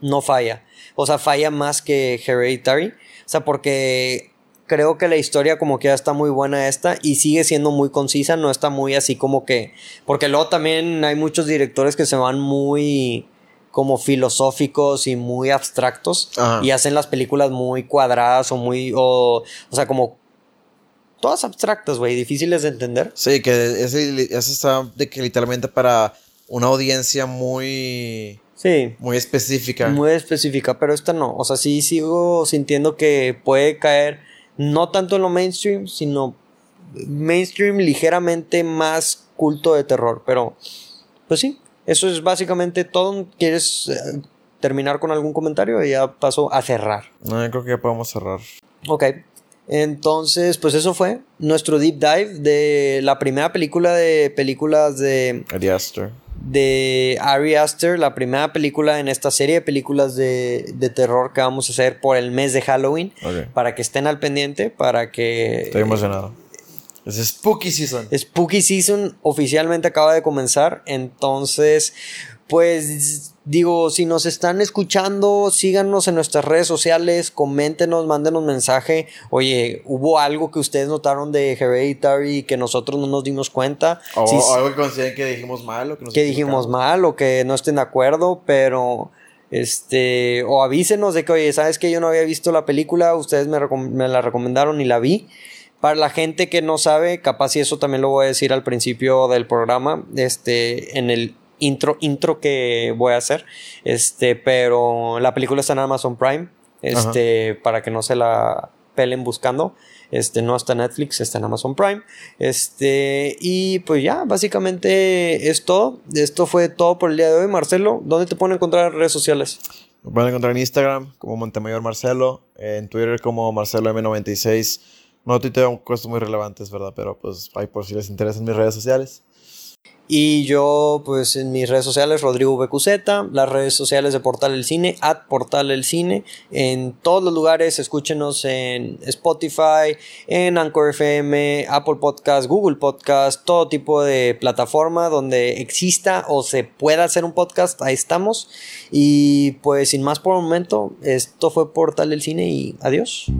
no falla. O sea, falla más que Hereditary. O sea, porque creo que la historia como que ya está muy buena esta y sigue siendo muy concisa, no está muy así como que... Porque luego también hay muchos directores que se van muy como filosóficos y muy abstractos Ajá. y hacen las películas muy cuadradas o muy... O, o sea, como... Todas abstractas, güey, difíciles de entender. Sí, que ese, ese está de que literalmente para una audiencia muy, Sí. muy específica. Muy específica, pero esta no. O sea, sí sigo sintiendo que puede caer no tanto en lo mainstream, sino mainstream ligeramente más culto de terror. Pero, pues sí, eso es básicamente todo. ¿Quieres eh, terminar con algún comentario? Y ya paso a cerrar. No, yo creo que ya podemos cerrar. Ok. Entonces, pues eso fue nuestro deep dive de la primera película de películas de Ari Aster. De Ari Aster, la primera película en esta serie de películas de, de terror que vamos a hacer por el mes de Halloween. Ok. Para que estén al pendiente, para que... Estoy emocionado. Es Spooky Season. Spooky Season oficialmente acaba de comenzar, entonces, pues digo, si nos están escuchando, síganos en nuestras redes sociales, coméntenos, mándenos mensaje. Oye, ¿hubo algo que ustedes notaron de Hereditary que nosotros no nos dimos cuenta? O, o algo que consideren que dijimos mal o que nos que dijimos mal o que no estén de acuerdo, pero este, o avísenos de que, oye, ¿sabes que Yo no había visto la película, ustedes me, me la recomendaron y la vi. Para la gente que no sabe, capaz y eso también lo voy a decir al principio del programa, este, en el intro, intro que voy a hacer, este, pero la película está en Amazon Prime, este, para que no se la pelen buscando. Este no está en Netflix, está en Amazon Prime. Este, y pues ya, básicamente es todo. Esto fue todo por el día de hoy. Marcelo, ¿dónde te pueden encontrar en redes sociales? Me pueden encontrar en Instagram como Montemayor Marcelo, en Twitter como Marcelo M96. No tuiteo cosas muy relevantes, ¿verdad? Pero pues ahí por si les interesan mis redes sociales. Y yo, pues en mis redes sociales, Rodrigo BQZ, las redes sociales de Portal El Cine, at Portal El Cine, en todos los lugares, escúchenos en Spotify, en Anchor FM, Apple Podcast, Google Podcast, todo tipo de plataforma donde exista o se pueda hacer un podcast, ahí estamos. Y pues sin más por el momento, esto fue Portal El Cine y adiós.